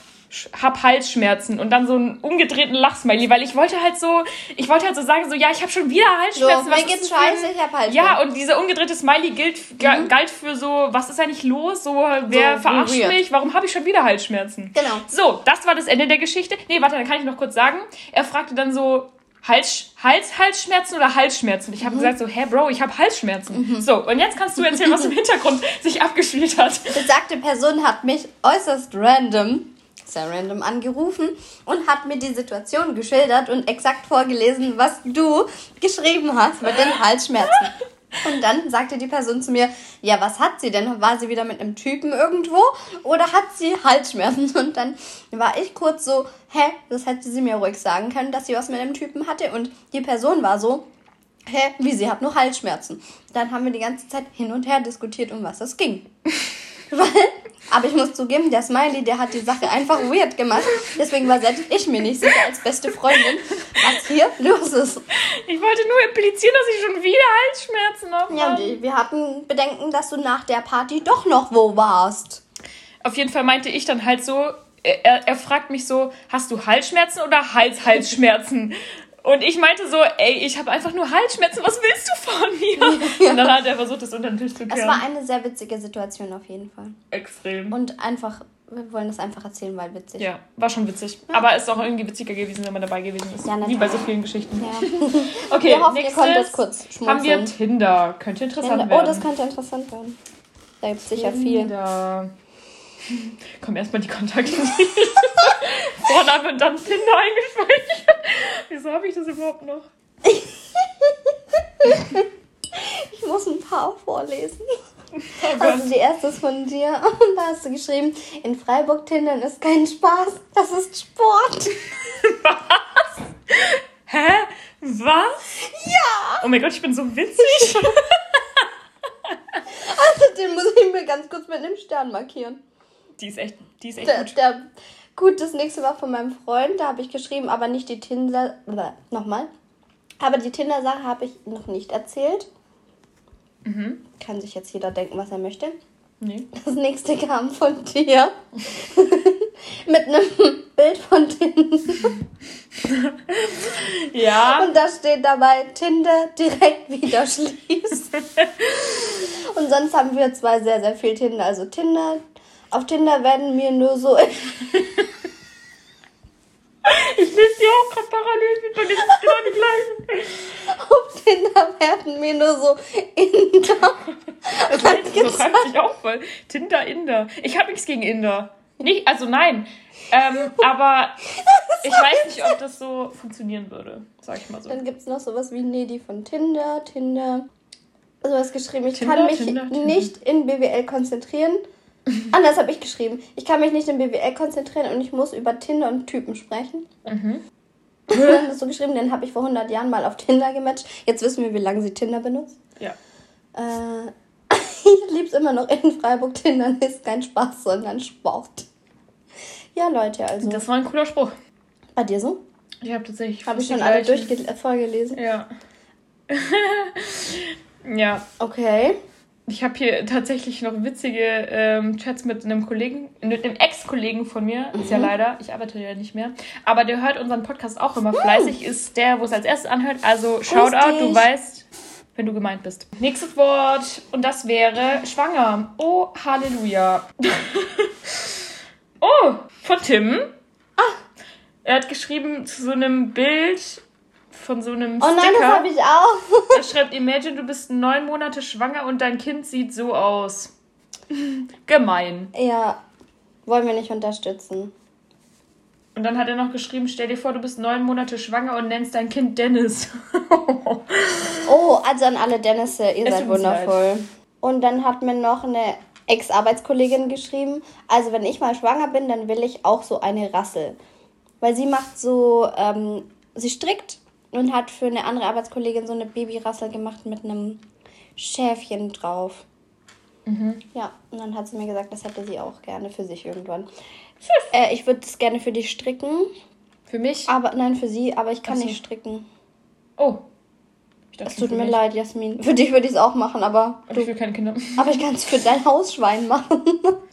hab Halsschmerzen und dann so einen umgedrehten Lachsmiley, weil ich wollte halt so, ich wollte halt so sagen, so, ja, ich habe schon wieder So, Halsschmerzen. mir ist geht's scheiße, ich hab Halsschmerzen. Ja, und dieser umgedrehte Smiley gilt, ga- galt für so, was ist eigentlich los? So, wer So verarscht weird. mich? Warum habe ich schon wieder Halsschmerzen? Genau. So, das war das Ende der Geschichte. Nee, warte, dann kann ich noch kurz sagen. Er fragte dann so, Hals, Hals, Halsschmerzen oder Halsschmerzen? Ich habe Mhm. gesagt so, hä, Bro, ich habe Halsschmerzen. So, und jetzt kannst du erzählen, was im <laughs> Hintergrund sich abgespielt hat. Besagte Person hat mich äußerst random, sehr random angerufen und hat mir die Situation geschildert und exakt vorgelesen, was du geschrieben hast mit den Halsschmerzen. Und dann sagte die Person zu mir, ja, was hat sie denn? War sie wieder mit einem Typen irgendwo oder hat sie Halsschmerzen? <laughs> Und dann war ich kurz so, hä, das hätte sie mir ruhig sagen können, dass sie was mit einem Typen hatte. Und die Person war so, hä, wie sie hat nur Halsschmerzen. Dann haben wir die ganze Zeit hin und her diskutiert, um was es ging. <laughs> Weil, aber ich muss zugeben, der Smiley, der hat die Sache einfach weird gemacht. Deswegen war selbst ich mir nicht sicher als beste Freundin, was hier los ist. Ich wollte nur implizieren, dass ich schon wieder Halsschmerzen habe. Ja, und wir hatten Bedenken, dass du nach der Party doch noch wo warst. Auf jeden Fall meinte ich dann halt so, er, er fragt mich so, hast du Halsschmerzen oder Hals-Halsschmerzen? Und ich meinte so, ey, ich habe einfach nur Halsschmerzen, was willst du von mir? <laughs> Ja. Und dann hat er versucht, das unter den Tisch zu kehren. Es war eine sehr witzige Situation auf jeden Fall. Extrem. Und einfach, wir wollen das einfach erzählen, weil witzig. Ja, war schon witzig. Ja. Aber es ist auch irgendwie witziger gewesen, wenn man dabei gewesen ist. Ja, natürlich. Wie bei so vielen Geschichten. Ja. <laughs> okay, wir hoffen, nächstes ihr das kurz haben wir Tinder. Könnte interessant Tinder. werden. Oh, das könnte interessant werden. Da gibt es sicher viel. Komm, erstmal die Kontakte. Vorname und dann Tinder eingespeichert. Wieso habe ich das überhaupt noch? ich muss ein paar vorlesen. Oh also die erste ist von dir. Und da hast du geschrieben, in Freiburg Tindern ist kein Spaß, das ist Sport. Was? Hä? Was? Ja! Oh mein Gott, ich bin so witzig. <laughs> also den muss ich mir ganz kurz mit einem Stern markieren. Die ist echt, die ist echt der, gut. Der, gut, das nächste war von meinem Freund, da habe ich geschrieben, aber nicht die Tinder. Nochmal. Aber die Tinder-Sache habe ich noch nicht erzählt. Mhm. Kann sich jetzt jeder denken, was er möchte. Nee. Das nächste kam von dir. <laughs> Mit einem Bild von Tinder. <laughs> ja. Und da steht dabei Tinder direkt wieder schließen. <laughs> Und sonst haben wir zwei sehr, sehr viel Tinder. Also Tinder, auf Tinder werden mir nur so. <laughs> ich lese die auch gerade parallel mit, weil das ist genau die gleichen. Auf Tinder werden mir nur so Inder. <laughs> Das, das schreibt sich auch voll. Tinder, Inder. Ich habe nichts gegen Inder. Nicht, also nein. Ähm, aber <laughs> ich weiß nicht, ob das so funktionieren würde, sag ich mal so. Dann gibt es noch sowas wie Nedi von Tinder, Tinder. So was geschrieben. Ich Tinder, kann mich Tinder, nicht Tinder. in BWL konzentrieren. <laughs> Anders habe ich geschrieben. Ich kann mich nicht in BWL konzentrieren und ich muss über Tinder und Typen sprechen. Mhm. das so geschrieben, den habe ich vor 100 Jahren mal auf Tinder gematcht. Jetzt wissen wir, wie lange sie Tinder benutzt. Ja. Äh, <laughs> ich liebe es immer noch in Freiburg. Tinder ist kein Spaß, sondern Sport. Ja, Leute, also. Das war ein cooler Spruch. Bei dir so? Ich habe tatsächlich. Habe ich schon alle vorgelesen? Ja. <laughs> ja. Okay. Ich habe hier tatsächlich noch witzige ähm, Chats mit einem Kollegen, mit einem Ex-Kollegen von mir. Mhm. Ist ja mhm. leider, ich arbeite ja nicht mehr. Aber der hört unseren Podcast auch immer fleißig. Ist der, wo es als erstes anhört. Also Shoutout, du weißt, wenn du gemeint bist. Nächstes Wort und das wäre schwanger. Oh, Halleluja. <laughs> oh, von Tim. Ah. Er hat geschrieben zu so einem Bild von so einem Sticker. Oh nein, das habe ich auch. <laughs> er schreibt, imagine, du bist neun Monate schwanger und dein Kind sieht so aus. Gemein. Ja, wollen wir nicht unterstützen. Und dann hat er noch geschrieben, stell dir vor, du bist neun Monate schwanger und nennst dein Kind Dennis. <laughs> oh, also an alle Dennisse, ihr es seid wundervoll. Leid. Und dann hat mir noch eine Ex-Arbeitskollegin geschrieben, also wenn ich mal schwanger bin, dann will ich auch so eine Rassel. Weil sie macht so, ähm, sie strickt und hat für eine andere Arbeitskollegin so eine Babyrassel gemacht mit einem Schäfchen drauf. Mhm. Ja, und dann hat sie mir gesagt, das hätte sie auch gerne für sich irgendwann. Äh, ich würde es gerne für dich stricken. Für mich? Aber nein, für sie, aber ich kann so. nicht stricken. Oh. Es tut mir mich. leid, Jasmin. Für dich würde ich es auch machen, aber. Du, ich will keine Kinder. Aber ich kann es für dein Hausschwein machen.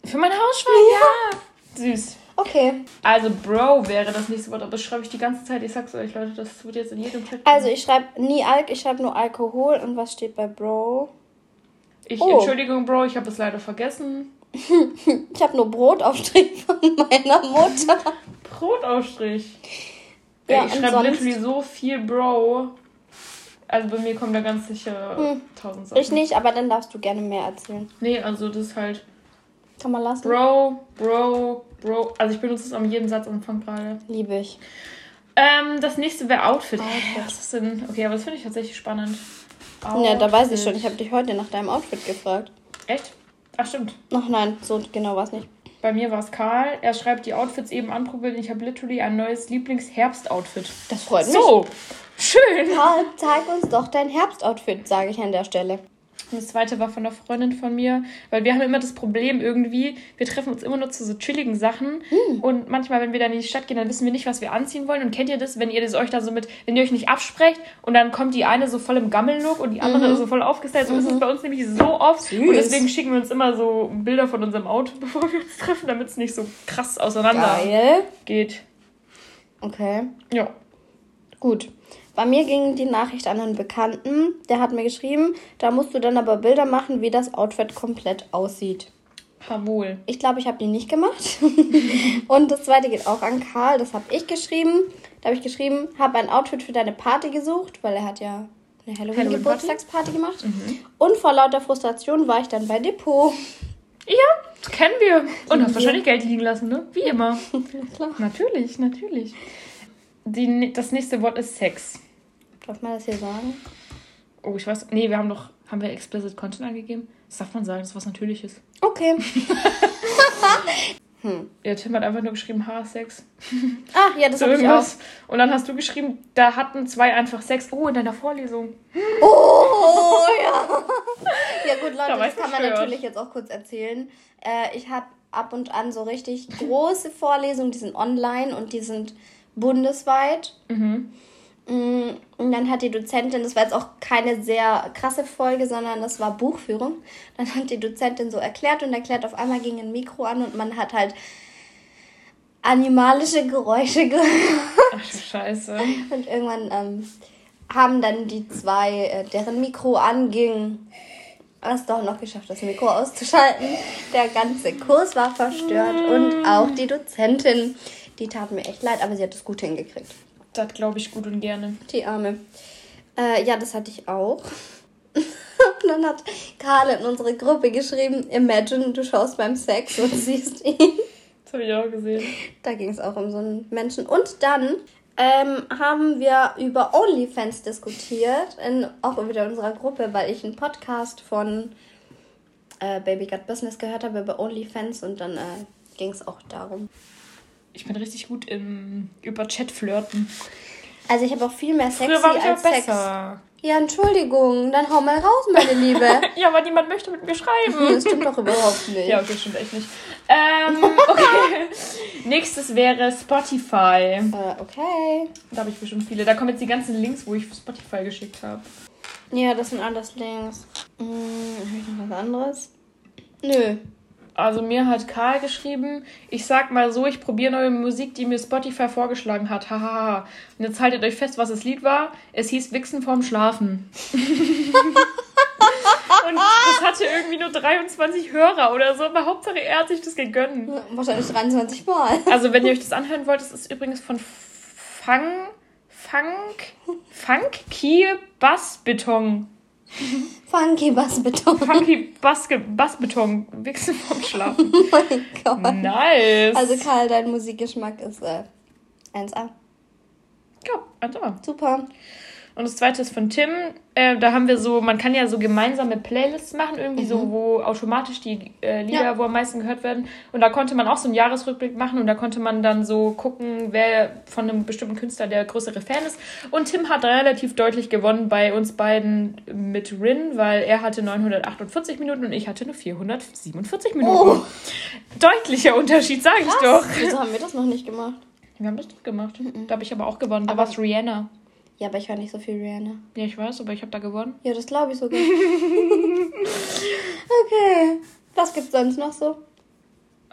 Für mein Hausschwein, ja. ja. Süß. Okay. Also Bro wäre das nächste Wort, aber das schreibe ich die ganze Zeit. Ich sag's euch, Leute, das wird jetzt in jedem Chat. Also ich schreibe nie Alk, ich schreibe nur Alkohol. Und was steht bei Bro? Ich, oh. Entschuldigung, Bro, ich habe es leider vergessen. <laughs> ich habe nur Brotaufstrich <laughs> von meiner Mutter. Brotaufstrich? Ja, ich schreibe literally so viel Bro. Also bei mir kommen da ganz sicher hm. tausend Sachen. Ich nicht, aber dann darfst du gerne mehr erzählen. Nee, also das ist halt. Kann man lassen. Bro, Bro, Bro. Also ich benutze es am jeden Satzanfang gerade. Liebe ich. Ähm, das nächste wäre Outfit. Outfit. Was ist denn? Okay, aber das finde ich tatsächlich spannend. Ja, da weiß ich schon. Ich habe dich heute nach deinem Outfit gefragt. Echt? Ach, stimmt. Ach nein, so genau war es nicht. Bei mir war es Karl. Er schreibt die Outfits eben anprobiert und ich habe literally ein neues Lieblings-Herbst-Outfit. Das freut mich. So, schön. Karl, zeig uns doch dein Herbstoutfit, sage ich an der Stelle. Und das zweite war von einer Freundin von mir, weil wir haben immer das Problem irgendwie, wir treffen uns immer nur zu so chilligen Sachen Hm. und manchmal, wenn wir dann in die Stadt gehen, dann wissen wir nicht, was wir anziehen wollen. Und kennt ihr das, wenn ihr das euch da so mit, wenn ihr euch nicht absprecht und dann kommt die eine so voll im Gammellook und die andere so voll aufgestylt. So ist es bei uns nämlich so oft. Mhm. Süß. Und deswegen schicken wir uns immer so Bilder von unserem Auto, <laughs> bevor wir uns treffen, damit es nicht so krass auseinander Geil. geht. Okay, Ja. gut. Bei mir ging die Nachricht an einen Bekannten. Der hat mir geschrieben, da musst du dann aber Bilder machen, wie das Outfit komplett aussieht. Jawohl. Ich glaube, ich habe die nicht gemacht. <laughs> Und das zweite geht auch an Karl. Das habe ich geschrieben. Da habe ich geschrieben, habe ein Outfit für deine Party gesucht, weil er hat ja eine Halloween-Geburtstagsparty gemacht. Und vor lauter Frustration war ich dann bei Depot. Ja, kennen wir. Und hast wahrscheinlich Geld liegen lassen, ne? Wie immer. <laughs> Klar. Natürlich, natürlich. Die, das nächste Wort ist Sex. Darf man das hier sagen? Oh, ich weiß. Nee, wir haben doch. Haben wir explicit Content angegeben? Das darf man sagen, das ist was Natürliches. Okay. <laughs> Ja, Tim hat einfach nur geschrieben Haarsex. Ach ja, das So habe ich auch. Und dann hast du geschrieben, da hatten zwei einfach Sex. Oh, in deiner Vorlesung. Oh ja. Ja gut, Leute, Da das kann man verstört. natürlich jetzt auch kurz erzählen. Äh, ich habe ab und an so richtig große Vorlesungen, die sind online und die sind bundesweit. Mhm. Mm, Und dann hat die Dozentin, das war jetzt auch keine sehr krasse Folge, sondern das war Buchführung. Dann hat die Dozentin so erklärt und erklärt, auf einmal ging ein Mikro an und man hat halt animalische Geräusche <laughs> gehört. Ach du Scheiße. Und irgendwann ähm, haben dann die zwei, äh, deren Mikro anging, es doch noch geschafft, das Mikro auszuschalten. Der ganze Kurs war verstört und auch die Dozentin. Die tat mir echt leid, aber sie hat es gut hingekriegt. Das glaube ich gut und gerne. Die Arme. Äh, ja, das hatte ich auch. <laughs> und dann hat Karl in unsere Gruppe geschrieben, Imagine, du schaust beim Sex und <laughs> siehst ihn. Das habe ich auch gesehen. Da ging es auch um so einen Menschen. Und dann ähm, haben wir über OnlyFans diskutiert, in, auch wieder in unserer Gruppe, weil ich einen Podcast von äh, Baby Got Business gehört habe über OnlyFans und dann äh, ging es auch darum. Ich bin richtig gut im über Chat flirten. Also ich habe auch viel mehr auch als Sex. besser. Ja, Entschuldigung, dann hau mal raus, meine Liebe. <laughs> Ja, aber niemand möchte mit mir schreiben. das stimmt doch überhaupt nicht. Ja, okay, stimmt echt nicht. Ähm, okay. <laughs> Nächstes wäre Spotify. Äh, okay. Da habe ich bestimmt viele. Da kommen jetzt die ganzen Links, wo ich Spotify geschickt habe. Ja, das sind alles Links. Hm, habe ich noch was anderes? Nö. Also mir hat Karl geschrieben, ich sag mal so, ich probiere neue Musik, die mir Spotify vorgeschlagen hat. Hahaha. Und jetzt haltet euch fest, was das Lied war. Es hieß Wichsen vorm Schlafen. <laughs> Und das hatte irgendwie nur 23 Hörer oder so, aber Hauptsache er hat sich das gegönnt. Wahrscheinlich 23 Mal. Also wenn ihr euch das <laughs> anhören wollt, das ist übrigens von Fang, Funk, Funk, Kie, Bassbeton. <laughs> Funky Bassbeton. Funky Baske, Bassbeton. Wichsen vorm Schlafen. <laughs> Oh mein Gott. Nice. Also Karl, dein Musikgeschmack ist äh, 1A. ja, also. Super. Und das zweite ist von Tim. Äh, da haben wir so, man kann ja so gemeinsame Playlists machen, irgendwie so, wo automatisch die äh, Lieder, Mhm. Ja. wo am meisten gehört werden. Und da konnte man auch so einen Jahresrückblick machen und da konnte man dann so gucken, wer von einem bestimmten Künstler der größere Fan ist. Und Tim hat relativ deutlich gewonnen bei uns beiden mit Rin, weil er hatte 948 Minuten und ich hatte nur 447 Minuten. Oh. Deutlicher Unterschied, sage ich doch. Wieso haben wir das noch nicht gemacht? Wir haben das doch gemacht. Da habe ich aber auch gewonnen. Da Aber- war es Rihanna. Ja, aber ich höre nicht so viel Rihanna. Ja, ich weiß, aber ich habe da gewonnen. Ja, das glaube ich sogar. <laughs> okay. Was gibt's sonst noch so?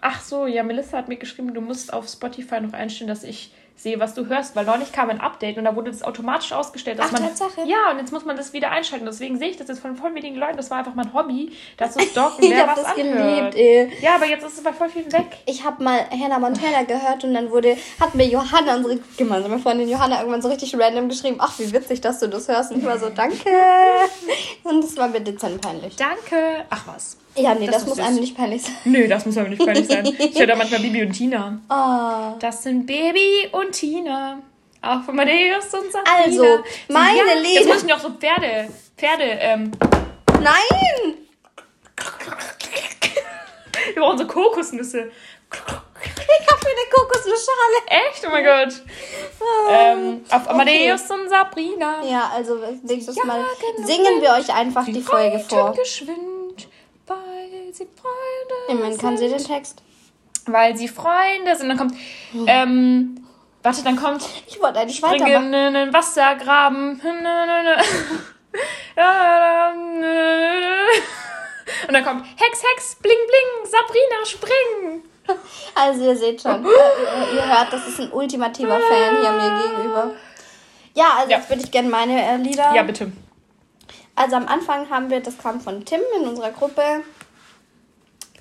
Ach so, ja, Melissa hat mir geschrieben, du musst auf Spotify noch einstellen, dass ich sehe, was du hörst, weil neulich kam ein Update und da wurde das automatisch ausgestellt. Dass Ach, man, Tatsache? Ja, und jetzt muss man das wieder einschalten. Deswegen sehe ich das jetzt von voll wenigen Leuten. Das war einfach mein Hobby, da zu <laughs> stalken, Ich wer hab was das anhört. geliebt, ey. Ja, aber jetzt ist es bei voll vielen weg. Ich habe mal Hannah Montana gehört und dann wurde, hat mir Johanna, unsere gemeinsame Freundin Johanna, irgendwann so richtig random geschrieben, ach, wie witzig, dass du das hörst. Und ich war so, danke. <laughs> Und das war mir dezent peinlich. Danke. Ach was. Ja, nee, Das das, muss einem nicht peinlich sein. Nö, das muss aber nicht peinlich sein. <laughs> Ich höre da manchmal Bibi und Tina. Oh. Das sind Baby und Tina. Auch von Amadeus und Safina. Also, meine ja, Liebe- Jetzt müssen ja auch so Pferde. Pferde, ähm. Nein! Wir brauchen so Kokosnüsse. Ich habe mir eine Kokosnussschale. Echt? Oh mein Gott. ähm, auf Amadeus und Sabrina. Ja, also nächstes Ja, Mal genau. singen wir euch einfach die Folge reiten vor. geschwind, weil sie Freunde Immerhin kann sie sind. den Text. Weil sie Freunde sind. Dann kommt, ähm, warte, dann kommt Ich wollte eigentlich weitermachen. In den Wassergraben. Und dann kommt Hex, Hex, Bling, Bling, Sabrina, spring. Also ihr seht schon, <laughs> äh, ihr hört, das ist ein ultimativer Fan hier mir gegenüber. Ja, also Ja. jetzt würde ich gerne meine äh, Lieder. Ja, bitte. Also am Anfang haben wir, das kam von Tim in unserer Gruppe.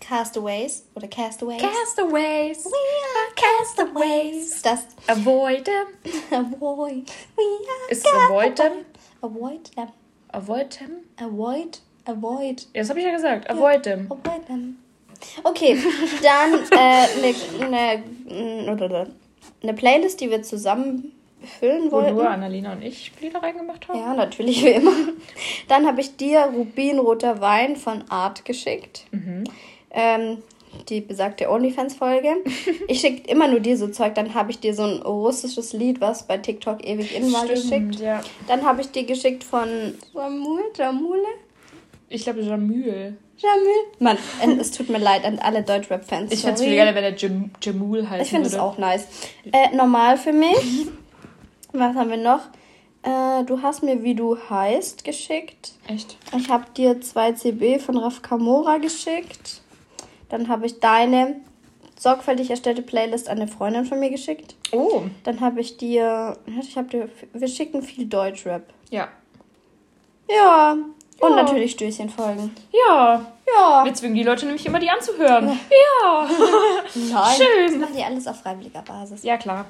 Castaways oder Castaways. Castaways. We are castaways. Das Avoid them. avoid. We are Ist avoid them? Avoid them. Avoid them? Avoid. Avoid. Ja, das habe ich ja gesagt. Avoid them. Avoid them. Okay, dann eine äh, ne, ne, ne Playlist, die wir zusammen füllen Wo wollten. nur Annalena und ich Lieder reingemacht haben. Ja, natürlich wie immer. Dann habe ich dir Rubinroter Wein von Art geschickt. Ähm, die besagte OnlyFans-Folge. <laughs> Ich schicke immer nur dir so Zeug. Dann habe ich dir so ein russisches Lied, was bei TikTok ewig in war, geschickt. ja. Dann habe ich dir geschickt von Jamul, Jamule? Ich glaube, Jamül. Jamil? Mann, äh, es tut mir leid an alle Deutschrap-Fans. Ich fände es viel geiler, wenn der Jam Jamul heißen Ich finde es auch nice. Äh, normal für mich. <laughs> Was haben wir noch? Äh, du hast mir, wie du heißt, geschickt. Echt? Ich habe dir zwei CB von Raf Kamora geschickt. Dann habe ich deine sorgfältig erstellte Playlist an eine Freundin von mir geschickt. Oh. Dann habe ich dir, ich habe dir, wir schicken viel Deutschrap. Ja. Ja. Und Ja. natürlich Stößchenfolgen. Ja. Ja. Wir zwingen die Leute nämlich immer, die anzuhören. Ja. <laughs> Nein. Schön. Das machen die alles auf freiwilliger Basis. Ja, klar.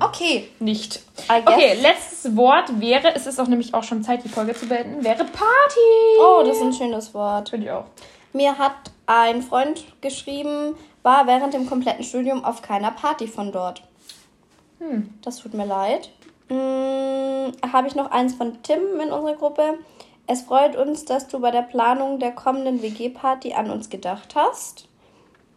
Okay. Nicht. Okay, letztes Wort wäre, es ist auch nämlich auch schon Zeit, die Folge zu beenden, wäre Party. Oh, das ist ein schönes Wort. Finde ich auch. Mir hat ein Freund geschrieben, war während dem kompletten Studium auf keiner Party von dort. Hm. Das tut mir leid. Hm, Habe ich noch eins von Tim in unserer Gruppe. Es freut uns, dass du bei der Planung der kommenden WG-Party an uns gedacht hast.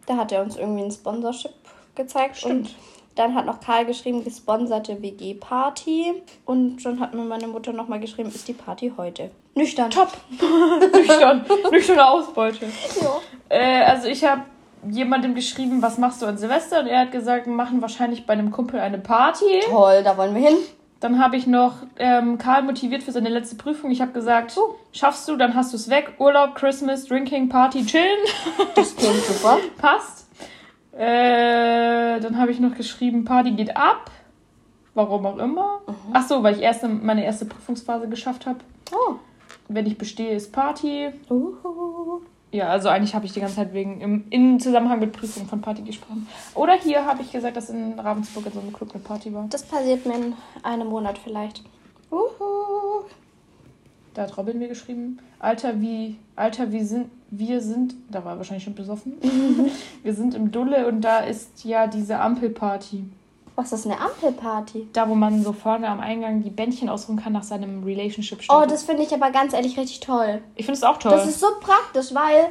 Da hat er uns irgendwie ein Sponsorship gezeigt. Stimmt. Und dann hat noch Karl geschrieben, gesponserte WG-Party. Und dann hat mir meine Mutter nochmal geschrieben, ist die Party heute. Nüchtern. Top. <laughs> Nüchtern. Nüchterne Ausbeute. Ja. Äh, also ich habe jemandem geschrieben, was machst du an Silvester? Und er hat gesagt, wir machen wahrscheinlich bei einem Kumpel eine Party. Toll, da wollen wir hin. Dann habe ich noch ähm, Karl motiviert für seine letzte Prüfung. Ich habe gesagt, Oh. schaffst du, dann hast du es weg. Urlaub, Christmas, Drinking, Party, chillen. <laughs> Das klingt super. Passt. Äh, dann habe ich noch geschrieben, Party geht ab. Warum auch immer. Ach so, weil ich erst meine erste Prüfungsphase geschafft habe. Oh. Wenn ich bestehe, ist Party. Uhu. Ja, also eigentlich habe ich die ganze Zeit wegen im, in Zusammenhang mit Prüfungen von Party gesprochen. Oder hier habe ich gesagt, dass in Ravensburg in so einem Club eine Party war. Das passiert mir in einem Monat vielleicht. Uhu. Da hat Robin mir geschrieben, Alter, wie, Alter, wie sind, wir sind, da war er wahrscheinlich schon besoffen, <laughs> wir sind im Dulle und da ist ja diese Ampelparty. Was ist eine Ampelparty? Da, wo man so vorne am Eingang die Bändchen ausruhen kann nach seinem relationship Oh, das finde ich aber ganz ehrlich richtig toll. Ich finde es auch toll. Das ist so praktisch, weil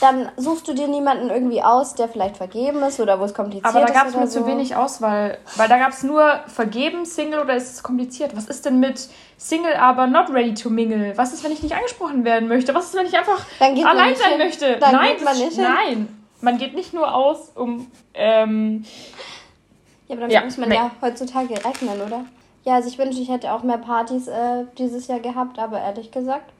dann suchst du dir niemanden irgendwie aus, der vielleicht vergeben ist oder wo es kompliziert aber da ist. gab es mir so. zu wenig Auswahl, weil da gab es nur vergeben, Single oder ist es kompliziert? Was ist denn mit Single, aber not ready to mingle? Was ist, wenn ich nicht angesprochen werden möchte? Was ist, wenn ich einfach allein sein hin. möchte? Dann nein, man hin. nein. Man geht nicht nur aus, um ähm, Ja, aber dann Ja, muss man nee. ja heutzutage rechnen, oder? Ja, also ich wünsche, ich hätte auch mehr Partys äh, dieses Jahr gehabt, aber ehrlich gesagt.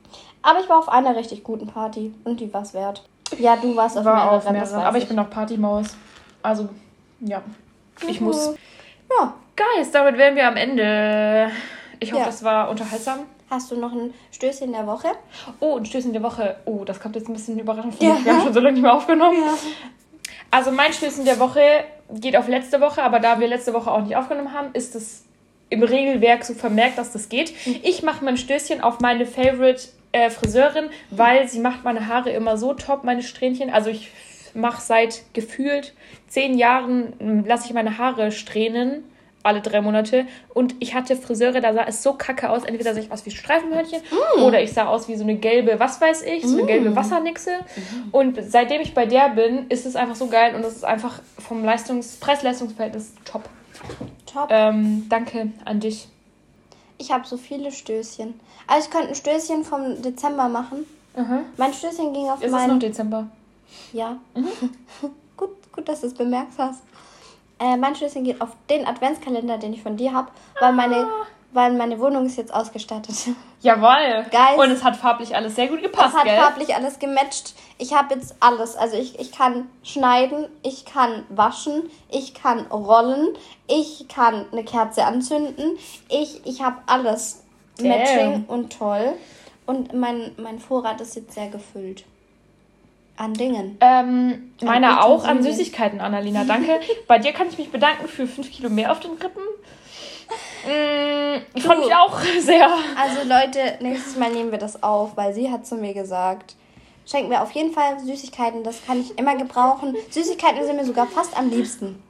Aber ich war auf einer richtig guten Party und die war es wert. Ja, du warst auf war mehreren, auf mehreren. Aber ich bin auch Partymaus. Also, ja. Ich Mhm. muss. Ja. Guys, damit wären wir am Ende. Ich hoffe, Ja. das war unterhaltsam. Hast du noch ein Stößchen der Woche? Oh, ein Stößchen der Woche. Oh, das kommt jetzt ein bisschen überraschend Ja. Wir haben schon so lange nicht mehr aufgenommen. Also mein Stößchen der Woche geht auf letzte Woche, aber da wir letzte Woche auch nicht aufgenommen haben, ist es im Regelwerk so vermerkt, dass das geht. Ich mache mein Stößchen auf meine Favorite äh, Friseurin, weil sie macht meine Haare immer so top, meine Strähnchen. Also ich mache seit gefühlt zehn Jahren, lasse ich meine Haare strähnen. Alle drei Monate. Und ich hatte Friseure, da sah es so kacke aus. Entweder sah ich aus wie Streifenhörnchen Mm. oder ich sah aus wie so eine gelbe, was weiß ich, so eine gelbe Wassernixe. Mhm. Und seitdem ich bei der bin, ist es einfach so geil und es ist einfach vom Leistungs Preis-Leistungsverhältnis top. Top. Ähm, danke an dich. Ich habe so viele Stößchen. Also ich könnte ein Stößchen vom Dezember machen. Aha. Mein Stößchen ging auf Ist es meinen... noch Dezember? Ja. <laughs> gut, gut, dass du es bemerkt hast. Äh, mein Schlüssel geht auf den Adventskalender, den ich von dir habe, weil meine, weil meine Wohnung ist jetzt ausgestattet. <laughs> Jawoll. Geil. Und es hat farblich alles sehr gut gepasst, Das hat gell? farblich alles gematcht. Ich habe jetzt alles. Also ich, ich kann schneiden, ich kann waschen, ich kann rollen, ich kann eine Kerze anzünden. Ich, ich habe alles Damn. matching und toll. Und mein, mein Vorrat ist jetzt sehr gefüllt. An Dingen. Ähm, meiner auch an. Süßigkeiten, Annalena, <laughs> danke. Bei dir kann ich mich bedanken für 5 Kilo mehr auf den Rippen. Mm, ich freue mich auch sehr. Also Leute, nächstes Mal nehmen wir das auf, weil sie hat zu mir gesagt, schenk mir auf jeden Fall Süßigkeiten, das kann ich immer gebrauchen. Süßigkeiten sind mir sogar fast am liebsten.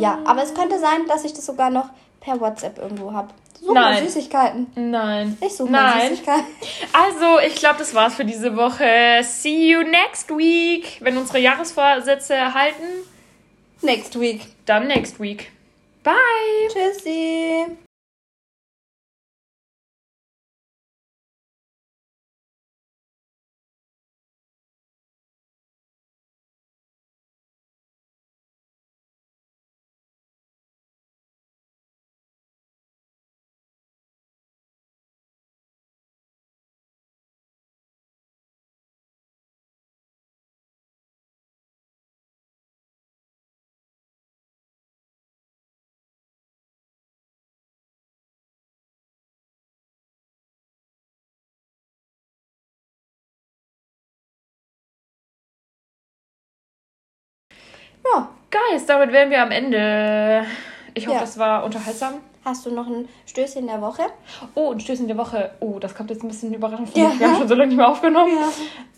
Ja, aber es könnte sein, dass ich das sogar noch per WhatsApp irgendwo habe. Such mal Nein. Süßigkeiten. Nein. Ich suche mal Nein. Süßigkeiten. <laughs> Also, ich glaube, das war's für diese Woche. See you next week. Wenn unsere Jahresvorsätze halten, Next week. dann next week. Bye. Tschüssi. Ja, Guys, damit wären wir am Ende. Ich hoffe, Ja. das war unterhaltsam. hast du noch ein Stößchen der Woche? Oh, ein Stößchen der Woche. Oh, das kommt jetzt ein bisschen überraschend für Ja. Wir haben schon so lange nicht mehr aufgenommen.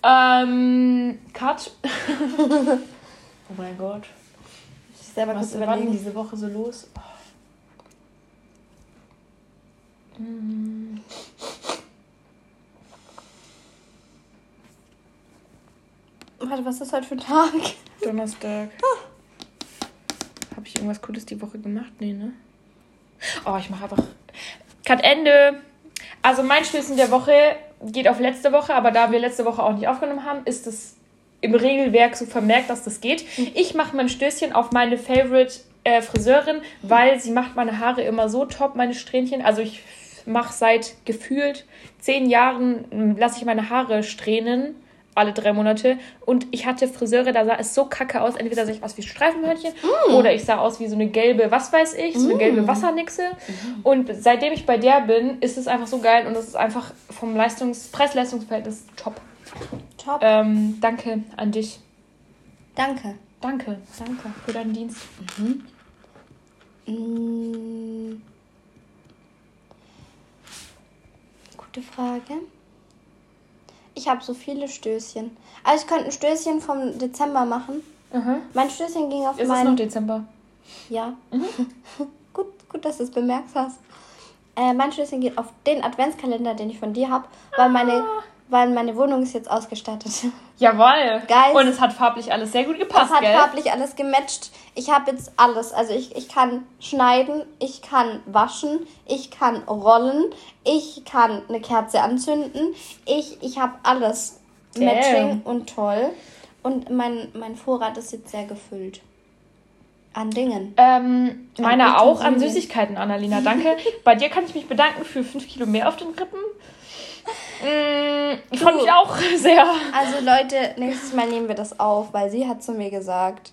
Ähm, Cut. <laughs> oh mein Gott. Ich selber Was war denn diese Woche so los? Oh. Hm. Warte, was ist heute für ein Tag? Donnerstag. Habe ich irgendwas Cooles die Woche gemacht? Nee, ne? Oh, ich mache einfach. Cut Ende. Also mein Stößchen der Woche geht auf letzte Woche, aber da wir letzte Woche auch nicht aufgenommen haben, ist es im Regelwerk so vermerkt, dass das geht. Ich mache mein Stößchen auf meine Favorite äh, Friseurin, weil sie macht meine Haare immer so top, meine Strähnchen. Also ich mache seit gefühlt zehn Jahren, lasse ich meine Haare strähnen alle drei Monate. Und ich hatte Friseure, da sah es so kacke aus. Entweder sah ich aus wie Streifenhörnchen oder ich sah aus wie so eine gelbe, was weiß ich, so eine gelbe Wassernixe. Und seitdem ich bei der bin, ist es einfach so geil und es ist einfach vom Leistungs Preis-Leistungsverhältnis top. Top. Ähm, danke an dich. Danke. Danke, danke für deinen Dienst. Mm. Gute Frage. Ich habe so viele Stößchen. Also ich könnte ein Stößchen vom Dezember machen. Aha. Mein Stößchen ging auf Ist es noch meinen... Dezember? Ja. <laughs> gut, gut, dass du es bemerkt hast. Äh, mein Stößchen geht auf den Adventskalender, den ich von dir habe, weil meine, weil meine Wohnung ist jetzt ausgestattet. <laughs> Jawoll. Geil. Und es hat farblich alles sehr gut gepasst, Das hat gell? farblich alles gematcht. Ich habe jetzt alles. Also ich, ich kann schneiden, ich kann waschen, ich kann rollen, ich kann eine Kerze anzünden. Ich, ich habe alles Damn. matching und toll. Und mein, mein Vorrat ist jetzt sehr gefüllt. An Dingen. Ähm, meiner auch an. Süßigkeiten, Annalena, danke. <laughs> Bei dir kann ich mich bedanken für 5 Kilo mehr auf den Rippen. Mm, ich freue mich auch sehr. Also Leute, nächstes Mal nehmen wir das auf, weil sie hat zu mir gesagt,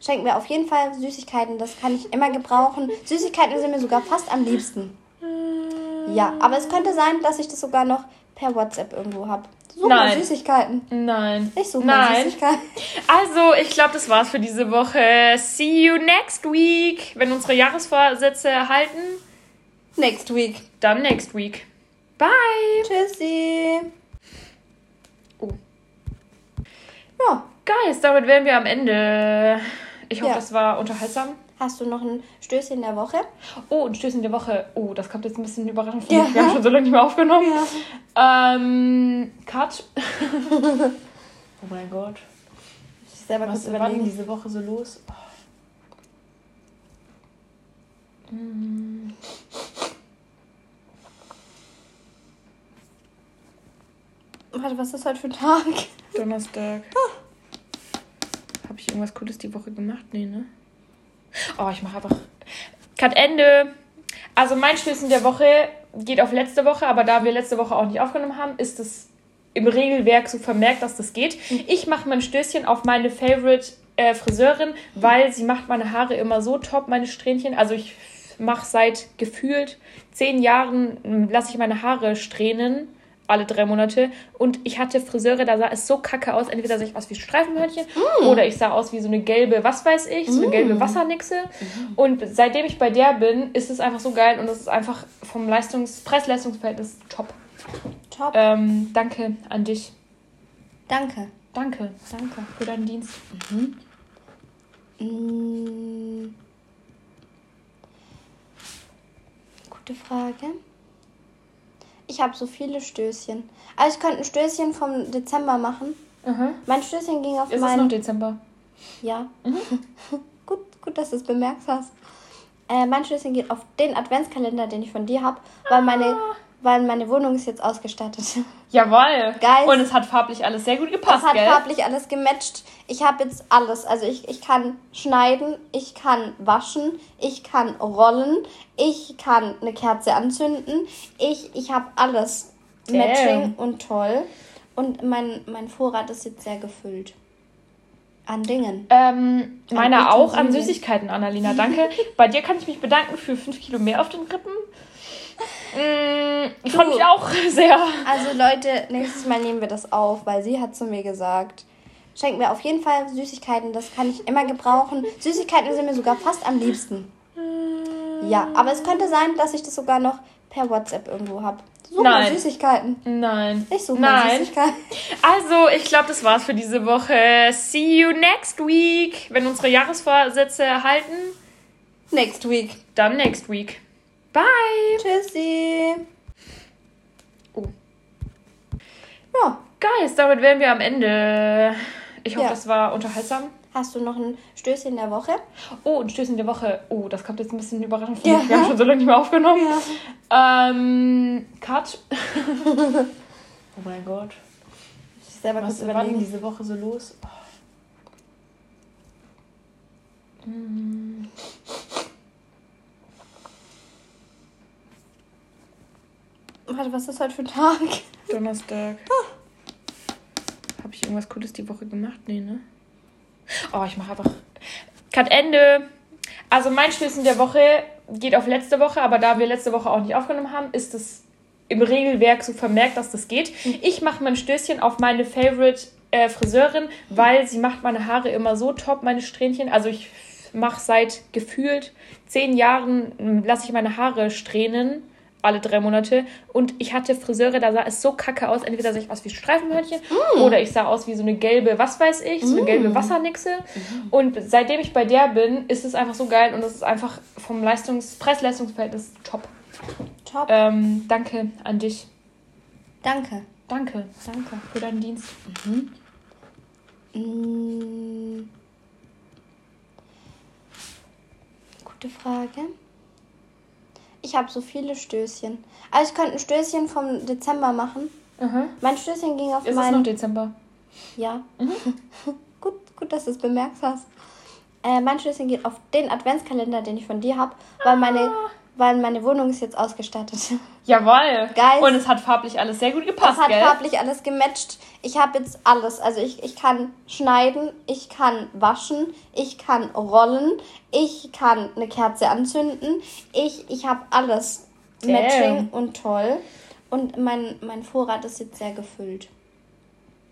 schenk mir auf jeden Fall Süßigkeiten, das kann ich immer gebrauchen. Süßigkeiten sind mir sogar fast am liebsten. Ja, aber es könnte sein, dass ich das sogar noch per WhatsApp irgendwo habe. Such mal Nein. Süßigkeiten. Nein. Ich suche Nein. Süßigkeiten. Also, ich glaube, das war's für diese Woche. See you next week. Wenn unsere Jahresvorsätze halten, Next week. dann next week. Bye. Tschüssi. Oh. Ja, Guys, damit wären wir am Ende. Ich hoffe, Ja. das war unterhaltsam. Hast du noch ein Stößchen der Woche? Oh, ein Stößchen der Woche. Oh, das kommt jetzt ein bisschen überraschend von ja. Wir haben schon so lange nicht mehr aufgenommen. Ja. Ähm, Cut. <laughs> oh mein Gott. Ich selber Was war denn diese Woche so los? Oh. Hm. Warte, was ist heute für ein Tag? <laughs> Donnerstag. Ah. Habe ich irgendwas Cooles die Woche gemacht? Nee, ne? Oh, ich mache einfach. Cut Ende. Also mein Stößchen der Woche geht auf letzte Woche, aber da wir letzte Woche auch nicht aufgenommen haben, ist es im Regelwerk so vermerkt, dass das geht. Ich mache mein Stößchen auf meine Favorite äh, Friseurin, weil sie macht meine Haare immer so top, meine Strähnchen. Also ich mache seit gefühlt zehn Jahren, lasse ich meine Haare strähnen alle drei Monate. Und ich hatte Friseure, da sah es so kacke aus. Entweder sah ich aus wie Streifenhörnchen mm. oder ich sah aus wie so eine gelbe, was weiß ich, so eine mm. gelbe Wassernixe. Mm. Und seitdem ich bei der bin, ist es einfach so geil und es ist einfach vom Leistungs Preis-Leistungsverhältnis top. Top. Ähm, danke an dich. Danke. Danke, danke für deinen Dienst. Mhm. Mm. Gute Frage. Ich habe so viele Stößchen. Also ich könnte ein Stößchen vom Dezember machen. Mhm. Mein Stößchen ging auf Ist mein... es noch Dezember? Ja. Mhm. <laughs> gut, gut, dass du es bemerkt hast. Äh, mein Stößchen geht auf den Adventskalender, den ich von dir habe, weil meine ah weil meine Wohnung ist jetzt ausgestattet. <laughs> Jawoll. Geil. Und es hat farblich alles sehr gut gepasst, Es hat gell? farblich alles gematcht. Ich habe jetzt alles. Also ich, ich kann schneiden, ich kann waschen, ich kann rollen, ich kann eine Kerze anzünden. Ich, ich habe alles. Damn. Matching und toll. Und mein, mein Vorrat ist jetzt sehr gefüllt. An Dingen. Ähm, meiner auch an Süßigkeiten, Annalena. Danke. <laughs> Bei dir kann ich mich bedanken für 5 Kilo mehr auf den Rippen. Mm, ich freue mich auch sehr. Also Leute, nächstes Mal nehmen wir das auf, weil sie hat zu mir gesagt, schenk mir auf jeden Fall Süßigkeiten, das kann ich immer gebrauchen. Süßigkeiten sind mir sogar fast am liebsten. Ja, aber es könnte sein, dass ich das sogar noch per WhatsApp irgendwo habe. Such Nein. Süßigkeiten. Nein. Ich suche Nein. Süßigkeiten. Also, ich glaube, das war's für diese Woche. See you next week. Wenn unsere Jahresvorsätze halten. Next week. Dann next week. Bye. Tschüssi. Oh. Ja. Guys, damit wären wir am Ende. Ich hoffe, ja. das war unterhaltsam. Hast du noch ein Stößchen der Woche? Oh, ein Stößchen der Woche. Oh, das kommt jetzt ein bisschen überraschend. Ja. Wir haben schon so lange nicht mehr aufgenommen. Ja. Ähm, Cut. <laughs> oh mein Gott. Ich selber Was war denn diese Woche so los? Oh. Hm. Warte, was ist heute für ein Tag? Donnerstag. Ah. Habe ich irgendwas Cooles die Woche gemacht? Nee, ne? Oh, ich mache einfach. Cut Ende. Also mein Schlüssel der Woche geht auf letzte Woche, aber da wir letzte Woche auch nicht aufgenommen haben, ist es im Regelwerk so vermerkt, dass das geht. Ich mache mein Stößchen auf meine Favorite äh, Friseurin, weil sie macht meine Haare immer so top, meine Strähnchen. Also ich mache seit gefühlt zehn Jahren, lasse ich meine Haare strähnen alle drei Monate. Und ich hatte Friseure, da sah es so kacke aus. Entweder sah ich aus wie Streifenhörnchen mm. oder ich sah aus wie so eine gelbe, was weiß ich, so eine mm. gelbe Wassernixe. Mm. Und seitdem ich bei der bin, ist es einfach so geil und es ist einfach vom Leistungs Preis-Leistungsverhältnis top. Top. Ähm, danke an dich. Danke. Danke, danke für deinen Dienst. Mhm. Mm. Gute Frage. Ich habe so viele Stößchen. Also ich könnte ein Stößchen vom Dezember machen. Mhm. Mein Stößchen ging auf Ist mein... es noch Dezember? Ja. Mhm. <laughs> gut, gut, dass du es bemerkt hast. Äh, mein Stößchen geht auf den Adventskalender, den ich von dir habe, weil meine ah weil meine Wohnung ist jetzt ausgestattet. <laughs> Jawoll. Geil. Und es hat farblich alles sehr gut gepasst, Es hat gell? farblich alles gematcht. Ich habe jetzt alles. Also ich, ich kann schneiden, ich kann waschen, ich kann rollen, ich kann eine Kerze anzünden. Ich, ich habe alles. Damn. Matching und toll. Und mein, mein Vorrat ist jetzt sehr gefüllt.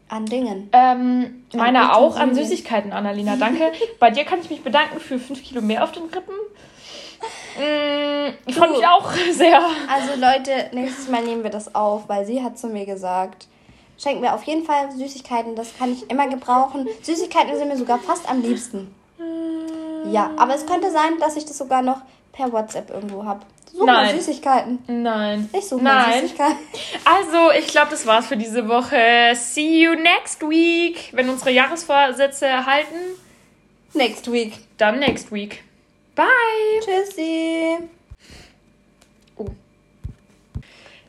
An Dingen. Ähm, meiner auch an Süßigkeiten, Annalena. Danke. <laughs> Bei dir kann ich mich bedanken für 5 Kilo mehr auf den Rippen. Mm, ich freue mich auch sehr. Also Leute, nächstes Mal nehmen wir das auf, weil sie hat zu mir gesagt, schenk mir auf jeden Fall Süßigkeiten, das kann ich immer gebrauchen. Süßigkeiten sind mir sogar fast am liebsten. Ja, aber es könnte sein, dass ich das sogar noch per WhatsApp irgendwo habe. Such mal Nein. Süßigkeiten. Nein. Ich suche Nein. Süßigkeiten. Also, ich glaube, das war's für diese Woche. See you next week. Wenn unsere Jahresvorsätze halten, Next week. dann next week. Bye. Tschüssi. Oh.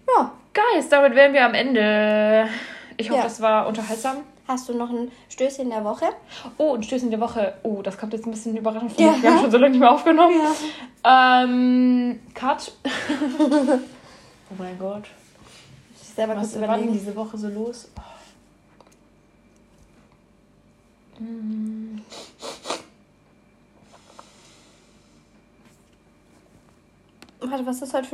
Ja, Guys, damit wären wir am Ende. Ich hoffe, Ja. das war unterhaltsam. hast du noch ein Stößchen der Woche? Oh, ein Stößchen der Woche. Oh, das kommt jetzt ein bisschen überraschend von Ja. mir. Wir haben schon so lange nicht mehr aufgenommen. Ähm, Cut. <laughs> oh mein Gott. Ich selber Was war denn diese Woche so los? Oh. Mm. Warte, was ist heute für